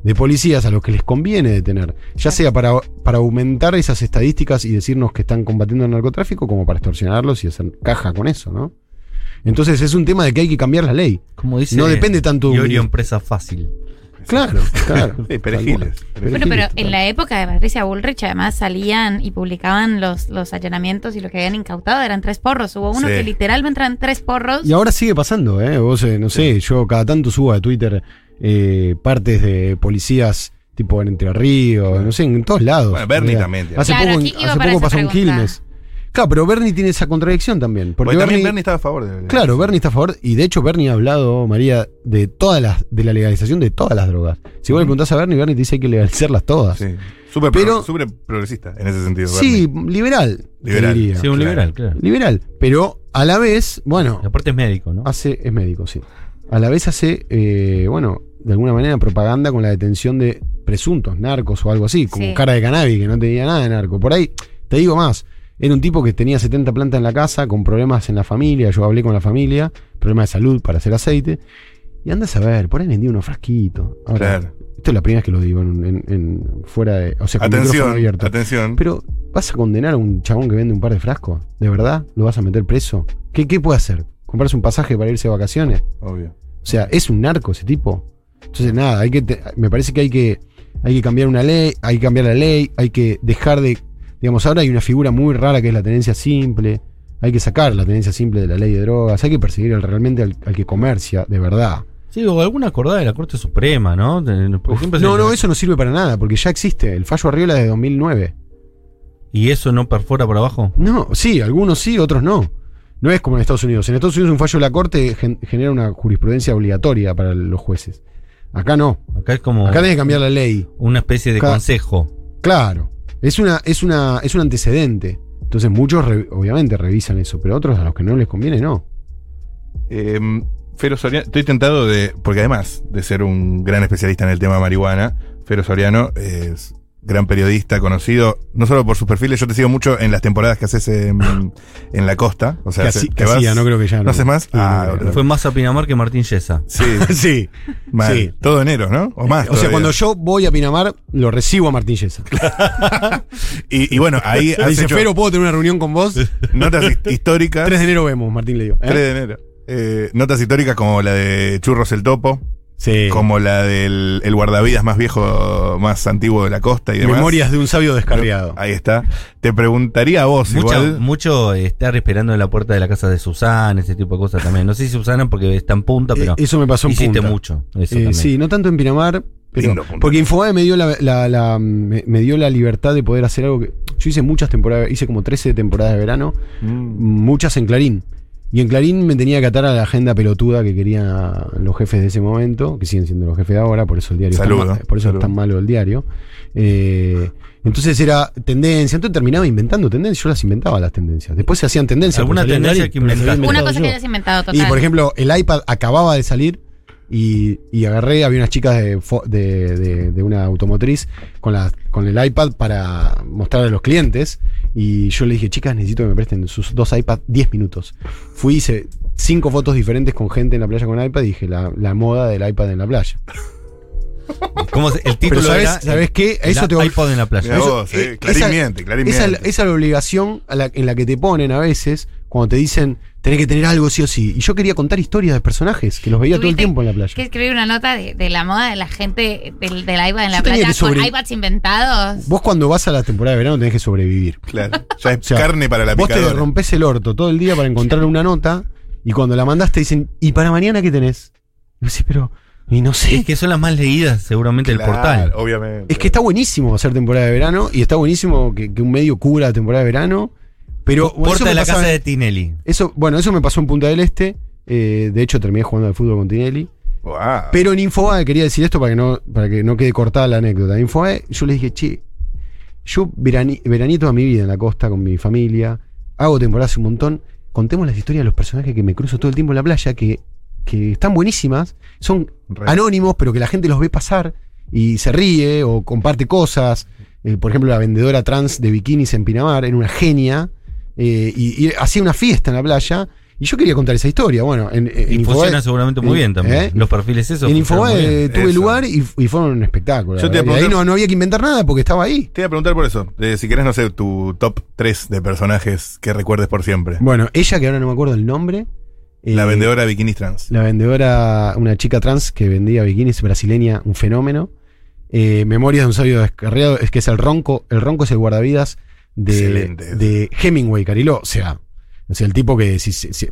de policías a los que les conviene detener, ya sea para, para aumentar esas estadísticas y decirnos que están combatiendo el narcotráfico, como para extorsionarlos y hacer caja con eso, ¿no? Entonces es un tema de que hay que cambiar la ley. Como dice No depende tanto de un empresa fácil. Claro, claro. [laughs] Sí, perejiles. Bueno, pero en la época de Patricia Bullrich además salían y publicaban los, los allanamientos y lo que habían incautado eran tres porros. Hubo uno Sí. que literalmente eran tres porros. Y ahora sigue pasando, ¿eh? Vos, eh, no sé, yo cada tanto subo a Twitter eh, partes de policías tipo en Entre Ríos, no sé, en todos lados. Bueno, Bernie también. Hace Claro, poco, hace poco pasó en pregunta. Quilmes. Claro, pero Bernie tiene esa contradicción también. Porque, Porque también Bernie, Bernie estaba a favor de Claro, Bernie está a favor, y de hecho Bernie ha hablado, María, de todas las, de la legalización de todas las drogas. Si vos le preguntás a Bernie, Bernie te dice que hay que legalizarlas todas. Sí. Súper Pero- pro- súper progresista en ese sentido. Sí, Bernie. liberal. Liberal. diría. Sí, un claro. liberal, claro. Liberal. Pero a la vez, bueno, Y aparte es médico, ¿no? hace, es médico, sí. A la vez hace, eh, bueno, de alguna manera propaganda con la detención de presuntos narcos o algo así, como Sí. cara de cannabis, que no tenía nada de narco. Por ahí, te digo más, era un tipo que tenía 70 plantas en la casa, con problemas en la familia, yo hablé con la familia, problemas de salud para hacer aceite, y andas a ver, por ahí vendía unos frasquitos. Ahora, Claro. esto es la primera vez que lo digo en, en- en- fuera de, o sea, con Atención, abierto. atención. Pero, ¿vas a condenar a un chabón que vende un par de frascos? ¿De verdad? ¿Lo vas a meter preso? ¿Qué, qué puede hacer? ¿Comprarse un pasaje para irse de vacaciones? Obvio. O sea, ¿es un narco ese tipo? Entonces, nada, hay que te- me parece que hay que hay que cambiar una ley, hay que cambiar la ley, hay que dejar de. Digamos, ahora hay una figura muy rara que es la tenencia simple. Hay que sacar la tenencia simple de la ley de drogas, hay que perseguir al- realmente al, al que comercia, de verdad. Sí, o alguna acordada de la Corte Suprema, ¿no? Ejemplo, No, no, eso no sirve para nada, porque ya existe. El fallo Arriola es de 2009. ¿Y eso no perfora por abajo? No, sí, algunos sí, otros no. No es como en Estados Unidos. En Estados Unidos un fallo de la Corte gen- genera una jurisprudencia obligatoria para los jueces. Acá no. Acá es como Acá tenés que cambiar la ley. una especie de consejo. Claro. Es una, es una, es un antecedente. Entonces muchos re- obviamente revisan eso, pero otros a los que no les conviene no. Eh, Fero Soriano, estoy tentado de, porque además de ser un gran especialista en el tema marihuana, Fero Soriano es gran periodista conocido, no solo por sus perfiles, yo te sigo mucho en las temporadas que haces en, en la costa. O sea, que hace- así- te que vas- hacía, no creo que ya no. ¿No haces más? Sí, Ah, no. Fue más a Pinamar que Martín Yesa. Sí, [laughs] sí. mal. Sí. Todo enero, ¿no? O más. o sea, cuando yo voy a Pinamar, lo recibo a Martín Yesa. [laughs] Y, y bueno, ahí has dice, hecho Fero, ¿puedo tener una reunión con vos? [laughs] notas hist- históricas. 3 de enero vemos, Martín le digo. ¿eh? 3 de enero. Eh, notas históricas como la de Churros el Topo, Sí. como la del el guardavidas más viejo, más antiguo de la costa y demás. Memorias de un sabio descarriado. Ahí está. Te preguntaría a vos Mucha- igual. mucho estar esperando en la puerta de la casa de Susana, ese tipo de cosas también. No sé si Susana porque está en punta, pero Eh, eso me pasó en hiciste Punta. mucho. Eso Eh, sí, no tanto en Pinamar, pero porque Infobae me dio la, la- la- me, me dio la libertad de poder hacer algo que yo hice muchas temporadas, hice como 13 temporadas de verano, Mm. muchas en Clarín. Y en Clarín me tenía que atar a la agenda pelotuda que querían los jefes de ese momento, que siguen siendo los jefes de ahora, por eso el diario está ma- por eso es tan malo el diario. Eh, entonces era tendencia, entonces terminaba inventando tendencias, yo las inventaba las tendencias. Después se hacían tendencias. ¿Alguna tendencia que inventaste? Una cosa yo. que hayas inventado total. Y por ejemplo, el iPad acababa de salir y, y agarré, había unas chicas de, fo- de, de- de una automotriz con, la, con el iPad para mostrar a los clientes. Y yo le dije, chicas, necesito que me presten sus dos iPads 10 minutos. Fui, hice cinco fotos diferentes con gente en la playa con iPad y dije, la, la moda del iPad en la playa. [laughs] ¿Cómo se- el título Pero ¿sabes- era sabes qué? el Eso te iPod en la playa. Eso- eh, eh, esa- es la obligación a la- en la que te ponen a veces cuando te dicen tenés que tener algo sí o sí. Y yo quería contar historias de personajes que los veía todo el tiempo en la playa. que escribir una nota de, de la moda de la gente del, del iPad en la Yo playa sobre- con iPads inventados. Vos cuando vas a la temporada de verano tenés que sobrevivir. Claro. [laughs] Ya es O sea, carne para la Vos te picadora. rompés el orto todo el día para encontrar una nota y cuando la mandás te dicen, ¿y para mañana qué tenés? Y vos decís, pero, y no sé. Es que son las más leídas seguramente del Claro, portal. Obviamente. Es que está buenísimo hacer temporada de verano y está buenísimo que, que un medio cubra la temporada de verano. Pero eso me de la pasaba- casa de Tinelli. eso, bueno, eso me pasó en Punta del Este. eh, de hecho, terminé jugando al fútbol con Tinelli. Wow. Pero en Infobae, quería decir esto para que no, para que no quede cortada la anécdota. En Infobae, yo le dije, che, yo verani, veraní toda mi vida en la costa con mi familia, hago temporada hace un montón. Contemos las historias de los personajes que me cruzo todo el tiempo en la playa, que, que están buenísimas, son anónimos, pero que la gente los ve pasar y se ríe o comparte cosas. Eh, por ejemplo, la vendedora trans de bikinis en Pinamar era una genia eh, y, y hacía una fiesta en la playa. Y yo quería contar esa historia. Bueno, en, en Y Infobae- funciona seguramente muy eh, bien también. ¿eh? Los perfiles esos. en Infobae tuve Eso. lugar y, y fue un espectáculo. Yo te. Y ahí no, no había que inventar nada porque estaba ahí. Te iba a preguntar por eso. eh, si querés, no sé, tu top 3 de personajes que recuerdes por siempre. Bueno, ella, que ahora no me acuerdo el nombre. La vendedora de bikinis trans. La vendedora, una chica trans que vendía bikinis brasileña, un fenómeno. Eh, Memorias de un sabio descarriado, es que es el ronco. El ronco es el guardavidas de, de Hemingway, Cariló. O sea, o sea, el tipo que, si, si- si-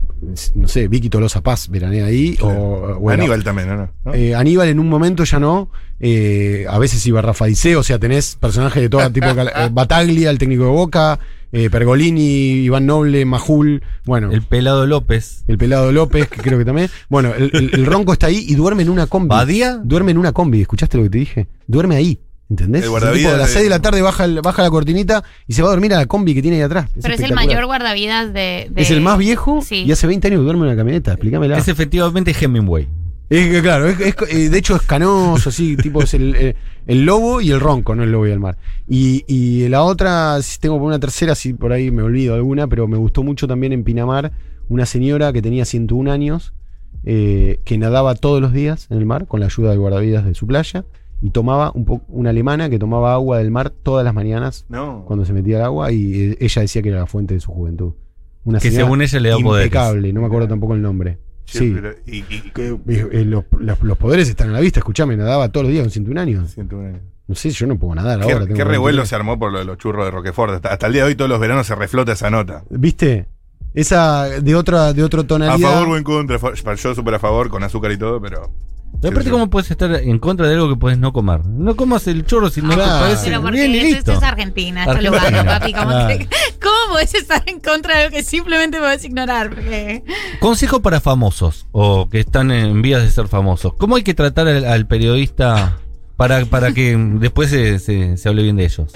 no sé, Vicky Tolosa Paz veranea ahí. O, o era- Aníbal también, ¿no? ¿No? Eh, Aníbal en un momento ya no. eh, a veces iba Rafa Diceo, o sea, tenés personajes de todo tipo. de [laughs] eh, Bataglia, el técnico de Boca, eh, Pergolini, Iván Noble, Majul, bueno, El el, pelado López. pelado López, que creo que también. Bueno, el, el- el Ronco está ahí y duerme en una combi. ¿Badía? Duerme en una combi, ¿escuchaste lo que te dije? Duerme ahí. ¿Entendés? El Es guardavidas tipo de las de- 6 de la tarde baja, el- baja la cortinita y se va a dormir a la combi que tiene ahí atrás. Pero es el mayor guardavidas de, de- Es el más viejo Sí. y hace 20 años que duerme en una camioneta. Explícamela. Es efectivamente Hemingway. Es que, claro, es- es- eh, de hecho es canoso, así, [laughs] tipo es el, eh, el lobo y el ronco, no el lobo y el mar. Y, y la otra, si tengo por una tercera, si por ahí me olvido alguna, pero me gustó mucho también en Pinamar, una señora que tenía 101 años, eh, que nadaba todos los días en el mar con la ayuda del guardavidas de su playa, y tomaba un una alemana que tomaba agua del mar todas las mañanas No. cuando se metía al agua, y eh, ella decía que era la fuente de su juventud. Una Que según ella le da poderes. impecable, no me acuerdo tampoco el nombre. Sí, Sí, pero- y, y- que, eh, los, los- los poderes están a la vista. Escuchame, nadaba todos los días con 101 años. siento una- No sé, yo no puedo nadar Qué, ahora. tengo qué revuelo 43. se armó por lo de los churros de Roquefort. Hasta, hasta el día de hoy, todos los veranos se reflota esa nota. ¿Viste? Esa de otra, de otra A tonalidad. favor o en contra. Yo súper a favor, con azúcar y todo, pero. Pero aparte, sí. ¿cómo puedes estar en contra de algo que puedes no comer? No comas el chorro si no Claro. te parece Pero porque bien y listo. esto es Argentina, esto papi. ¿Cómo, Claro. que- [laughs] ¿Cómo podés estar en contra de algo que simplemente podés ignorar? Porque Consejo para famosos o que están en vías de ser famosos. ¿Cómo hay que tratar al, al periodista para, para que después se, se- se hable bien de ellos?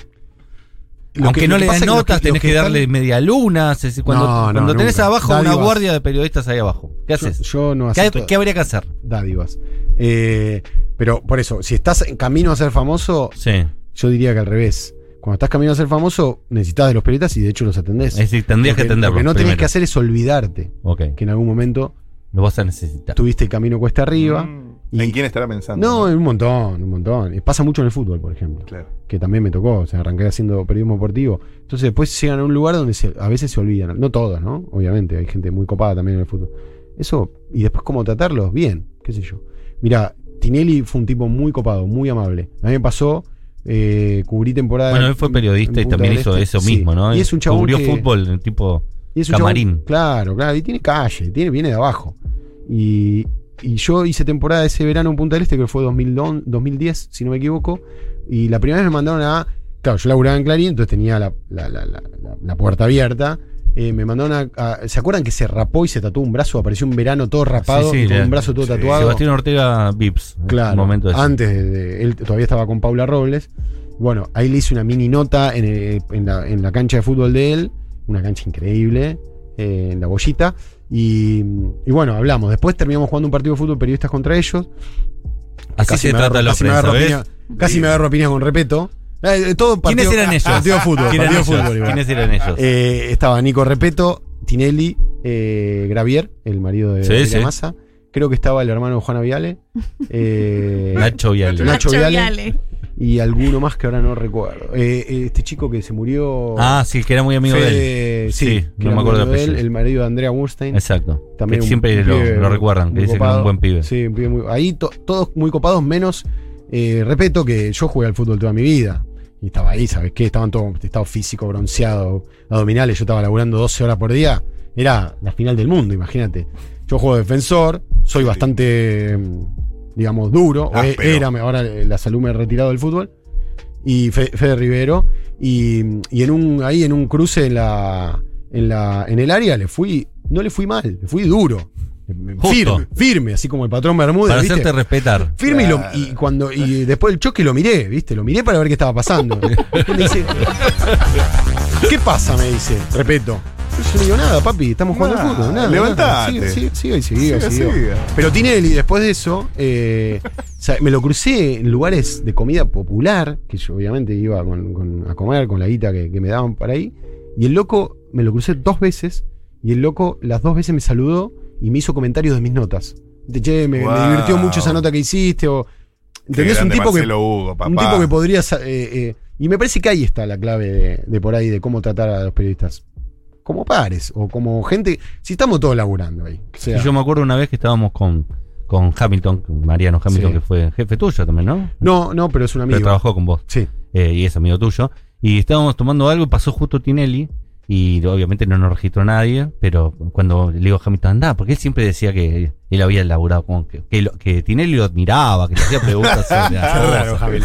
Lo Aunque que- no le que das que notas, tenés que, darle están- media luna. Cuando, No, no, cuando tenés nunca. abajo una guardia de periodistas ahí abajo, ¿qué haces? yo no ¿Qué, qué habría que hacer? dádivas. Eh, pero por eso, si estás en camino a ser famoso, Sí. yo diría que al revés. Cuando estás camino a ser famoso, necesitas de los periodistas y de hecho los atendés. Es decir, tendrías Porque- que atenderlos. Lo que no tenés primero. que hacer es olvidarte que en algún momento lo vas a necesitar. tuviste el camino cuesta arriba. Mm, y- ¿En quién estará pensando? No, un montón, un montón. Y Pasa mucho en el fútbol, por ejemplo. Claro. que también me tocó, o sea, arranqué haciendo periodismo deportivo. Entonces después llegan a un lugar donde se- a veces se olvidan, no todos, ¿no? Obviamente, hay gente muy copada también en el fútbol. Eso, y después cómo tratarlos, bien, qué sé yo. Mira, Tinelli fue un tipo muy copado, muy amable. A mí me pasó, eh, cubrí temporada... Bueno, él fue periodista en y también hizo Este. eso Sí. mismo, ¿no? Y es un chabón Cubrió que- fútbol, el tipo y es un camarín. chabón- claro, claro, y tiene calle, tiene, viene de abajo. Y, y yo hice temporada ese verano en Punta del Este, que fue 2011, 2010, si no me equivoco. Y la primera vez me mandaron a. Claro, yo laburaba en Clarín, entonces tenía la, la- la- puerta abierta. Eh, me mandaron a, a- ¿Se acuerdan que se rapó y se tatuó un brazo? Apareció un verano todo rapado, Sí, sí, y con un brazo todo sí, tatuado. Sebastián Ortega Vips. Claro, un momento antes de, de- él todavía estaba con Paula Robles. Bueno, ahí le hice una mini nota en, eh, en la, en la cancha de fútbol de él, una cancha increíble, eh, en la bollita. Y, y bueno, hablamos. Después terminamos jugando un partido de fútbol periodistas contra ellos. Así Casi se me trata agarro- la casi me prensa, agarro ¿ves? piña- Casi me agarro a con respeto. Eh, todo ¿Quiénes partido- eran ellos? Partido de fútbol. ¿Quiénes partido de eran ellos? fútbol. ¿Quiénes eran ellos? Eh, estaba Nico Repeto, Tinelli, eh, Gravier, el marido de, Sí, de sí. Massa. Creo que estaba el hermano de Juana Viale. [laughs] eh, Nacho Viale. Nacho Viale. Y alguno más que ahora no recuerdo. Eh, eh, este chico que se murió. Ah, sí, que era muy amigo de él. Sí, Sí, que no me acuerdo de él, el marido de Andrea Wurstein. Exacto. También que siempre lo, recuerdan, que dicen que es un buen pibe. Sí, un pibe muy. Ahí to- todos muy copados, menos. Eh, respeto que yo jugué al fútbol toda mi vida. Y estaba ahí, ¿sabes qué? Estaban todos estado físico, bronceado, abdominales. Yo estaba laburando 12 horas por día. Era la final del mundo, imagínate. Yo juego defensor, soy bastante, digamos, duro. o e- Áspero. Era, ahora eh, la salud me he retirado del fútbol. Y Fe- Fede Rivero. Y, y en un, ahí en un cruce en la, en la. En el área le fui. No le fui mal, le fui duro. Justo. Firme, firme, así como el patrón Bermúdez. Para ¿viste? hacerte respetar. Firme y, lo- y cuando y después del choque lo miré, ¿viste? Lo miré para ver qué estaba pasando. [laughs] Y me dice, ¿qué pasa? Me dice, respeto. Yo no digo nada, papi, estamos jugando al fútbol. Nada, levantate. nada. Sigue, sigue, sigue, sigue, Siga, sigue. siga. Pero Tinelli, después de eso, eh, o sea, me lo crucé en lugares de comida popular, que yo obviamente iba con- con- a comer con la guita que, que me daban para ahí. Y el loco me lo crucé dos veces. Y el loco las dos veces me saludó y me hizo comentarios de mis notas. De che, me, divirtió mucho esa nota que hiciste. O, ¿Entendés? Un tipo, que, Hugo, papá. un tipo que podría. sa- eh, eh, y me parece que ahí está la clave de, de por ahí, de cómo tratar a los periodistas. Como pares, o como gente. Si estamos todos laburando ahí. O sea, Y yo me acuerdo una vez que estábamos con, con Hamilton, Mariano Hamilton, Sí. que fue jefe tuyo también, ¿no? no, no, pero es un Pero amigo. trabajó con vos. Sí. eh, y es amigo tuyo. Y estábamos tomando algo y pasó justo Tinelli. Y obviamente no nos registró nadie, pero cuando le digo a Hamilton, anda, porque él siempre decía que él había laburado, como que, que, lo- que Tinelli lo admiraba, que le hacía preguntas [laughs] sobre.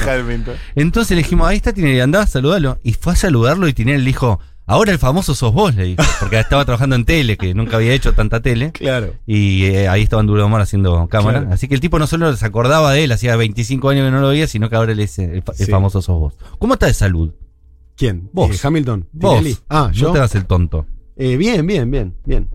Entonces le dijimos, ahí está Tinelli, andá, saludalo. Y fue a saludarlo y Tinelli le dijo, ahora el famoso sos vos, le dijo. Porque estaba trabajando en tele, que nunca había hecho tanta tele. Claro. Y eh, ahí estaba en Duro de Omar haciendo cámara. Claro. Así que el tipo no solo se acordaba de él, hacía 25 años que no lo veía, sino que ahora le dice, el, fa- el Sí. famoso sos vos. ¿Cómo está de salud? ¿Quién? Vos. Eh, Hamilton. Vos. Tinelli. Ah, No yo. te hagas el tonto. Eh, bien, bien, bien, bien.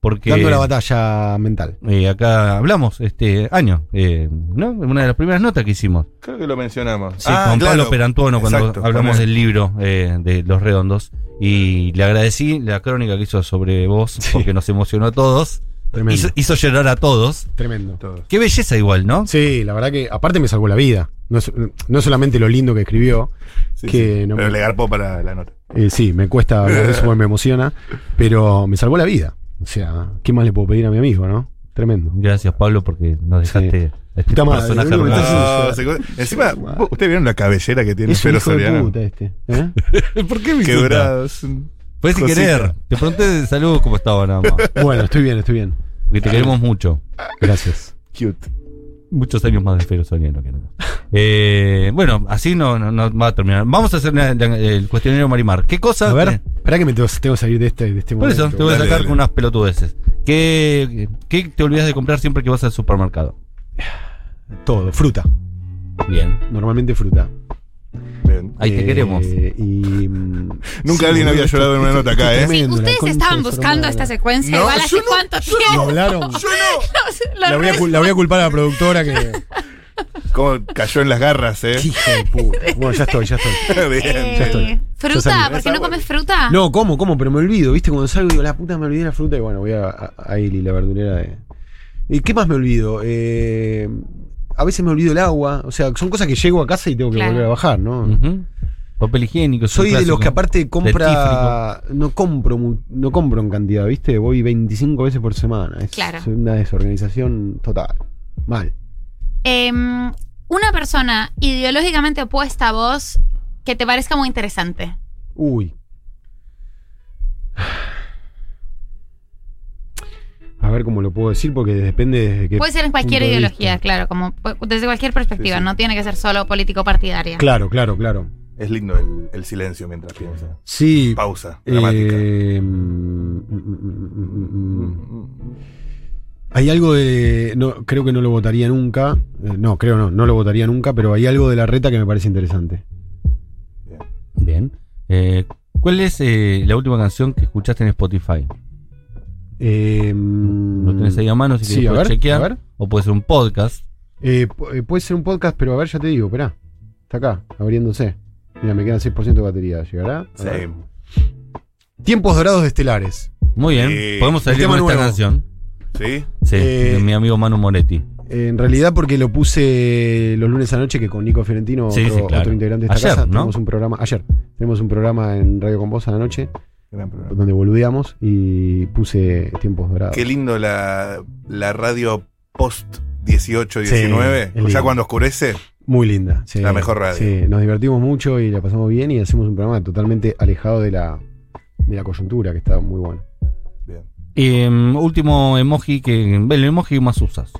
Porque Dando la batalla mental. eh, acá hablamos este año, eh, ¿no? Una de las primeras notas que hicimos. Creo que lo mencionamos. Sí, con Pablo Perantuono cuando Ah, Exacto, hablamos del libro eh, de Los Redondos. Y le agradecí la crónica que hizo sobre vos, porque nos emocionó a todos. Tremendo. Hizo, hizo llorar a todos. Tremendo. Todos. Qué belleza igual, ¿no? Sí, la verdad que aparte me salvó la vida. No, es- no solamente lo lindo que escribió, Sí, que sí. no Pero me- le garpó para la nota. Eh, sí, me cuesta [laughs] hablar de eso porque me emociona, pero me salvó la vida. O sea, ¿qué más le puedo pedir a mi amigo, no? Tremendo. Gracias, Pablo, porque nos dejaste este Puta madre, No, se- encima, ¿ustedes vieron la cabellera que tiene Es un Pero hijo de Soriano? puta este. ¿eh? [laughs] ¿Por qué? Quebrados. Fue sin querer. Te pregunté de salud cómo estaba nada más. [laughs] Bueno, estoy bien, estoy bien. Porque te queremos mucho. Gracias. Cute. Muchos años más de Fero Soriano queremos. Eh, bueno, así no, no, no va a terminar. Vamos a hacer la- la- el cuestionario Marimar. ¿Qué cosa? A ver, espera que me tengo, tengo que salir de este, de este por eso, momento. te voy a Dale, sacar dale. con unas pelotudeces. ¿Qué, ¿Qué te olvidas de comprar siempre que vas al supermercado? Todo, fruta. Bien. Normalmente fruta. Bien. Ahí te Eh, queremos. Y, mm, Nunca sí, alguien había llorado en una nota acá, ¿eh? Ustedes estaban buscando esta secuencia No, igual hace [laughs] yo no, cuánto Lo tiempo. hablaron. Los- La voy, a, la voy a culpar a la productora que. [laughs] Cómo cayó en las garras, ¿eh? Hijo de puta. Bueno, ya estoy, ya estoy. [laughs] Bien. Eh, ya estoy. Ya Fruta. ¿por qué no comes fruta? No, ¿cómo? ¿Cómo? Pero me olvido, ¿viste? Cuando salgo digo, la puta me olvidé la fruta y bueno, voy a, a, a Ili, la verdurera de. ¿Y qué más me olvido? Eh, a veces me olvido el agua, o sea, son cosas que llego a casa y tengo que Claro. volver a bajar, ¿no? Papel higiénico. Soy de los que aparte compra. No compro no compro en cantidad, ¿viste? Voy 25 veces por semana. Es Claro. una desorganización total. Mal. Em, una persona ideológicamente opuesta a vos que te parezca muy interesante. Uy. A ver cómo lo puedo decir porque depende de qué Puede ser en cualquier ideología, vista. claro, como desde cualquier perspectiva, Sí, sí. no tiene que ser solo político partidaria. Claro, claro, claro. Es lindo el, el silencio mientras piensa. Sí. Pausa dramática. eh, mm, mm, mm, mm, mm. Hay algo de. No, creo que no lo votaría nunca. Eh, no, creo no, no lo votaría nunca, pero hay algo de la reta que me parece interesante. Bien. Bien. Eh, ¿Cuál es eh, la última canción que escuchaste en Spotify? Eh, Lo tenés ahí a mano si sí, querés a puedes ver, chequear. a ver. O puede ser un podcast. Eh, eh, puede ser un podcast, pero a ver, ya te digo, esperá. Está acá, abriéndose. Mira, me quedan 6% de batería. ¿Llegará? Same. Tiempos dorados de estelares. Muy bien. Sí. Podemos salir con esta nuevo. canción. ¿Sí? Sí, Eh, de mi amigo Manu Moretti. En realidad porque lo puse los lunes a la noche que con Nico Fiorentino, Sí, otro, sí, claro. otro integrante de esta Ayer, casa, ¿no? tenemos un programa, ayer, tenemos un programa en Radio Con Vos a la noche, Gran programa. donde boludeamos y puse tiempos dorados. Qué lindo la, la radio post 18, 19. es lindo. ya cuando oscurece. Muy linda. sí. La mejor radio. Sí, nos divertimos mucho y la pasamos bien y hacemos un programa totalmente alejado de la, de la coyuntura, que está muy bueno. Bien. Eh, último emoji que. El emoji que más usas.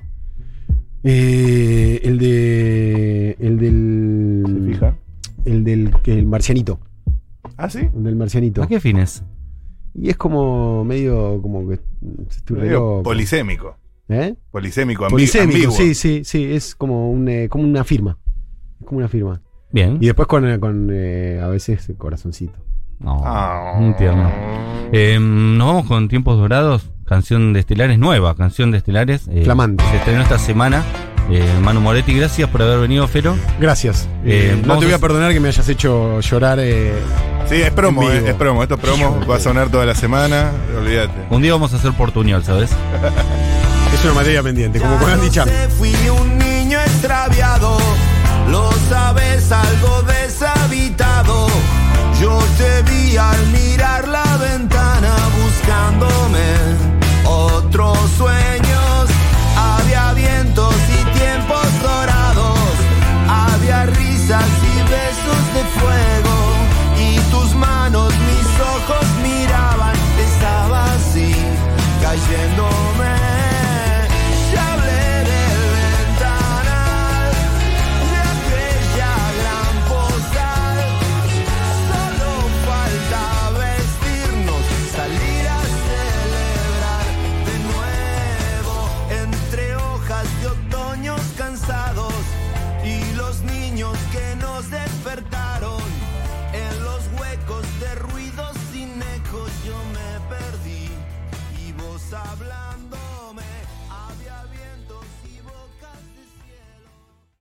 Eh, el de. El del. ¿Se fija? El del que el marcianito. Ah, sí. El del marcianito. ¿A qué fines? Y es como medio como que Medio polisémico. ¿Eh? Polisémico, ambi- Polisémico, ambiguo. sí, sí, sí. Es como, un, eh, como una firma. Es como una firma. Bien. Y después con, con eh, a veces corazoncito. No, Ah. un tierno. Eh, nos vamos con Tiempos Dorados, canción de Estelares, nueva canción de Estelares. eh, Flamante. Se estrenó esta semana. Eh, Manu Moretti, gracias por haber venido, Fero. Gracias. Eh, eh no te voy a, perdonar que me hayas hecho llorar. Eh, sí, es promo, eh, es promo. Estos promos va a sonar toda la semana, olvídate. Un día vamos a hacer portuñol, ¿sabes? [laughs] es una materia pendiente, como con Andy Chan. Fui un niño extraviado, lo sabes, algo deshabitado. Yo te vi al mirar la ventana buscándome otro sueño. y tus manos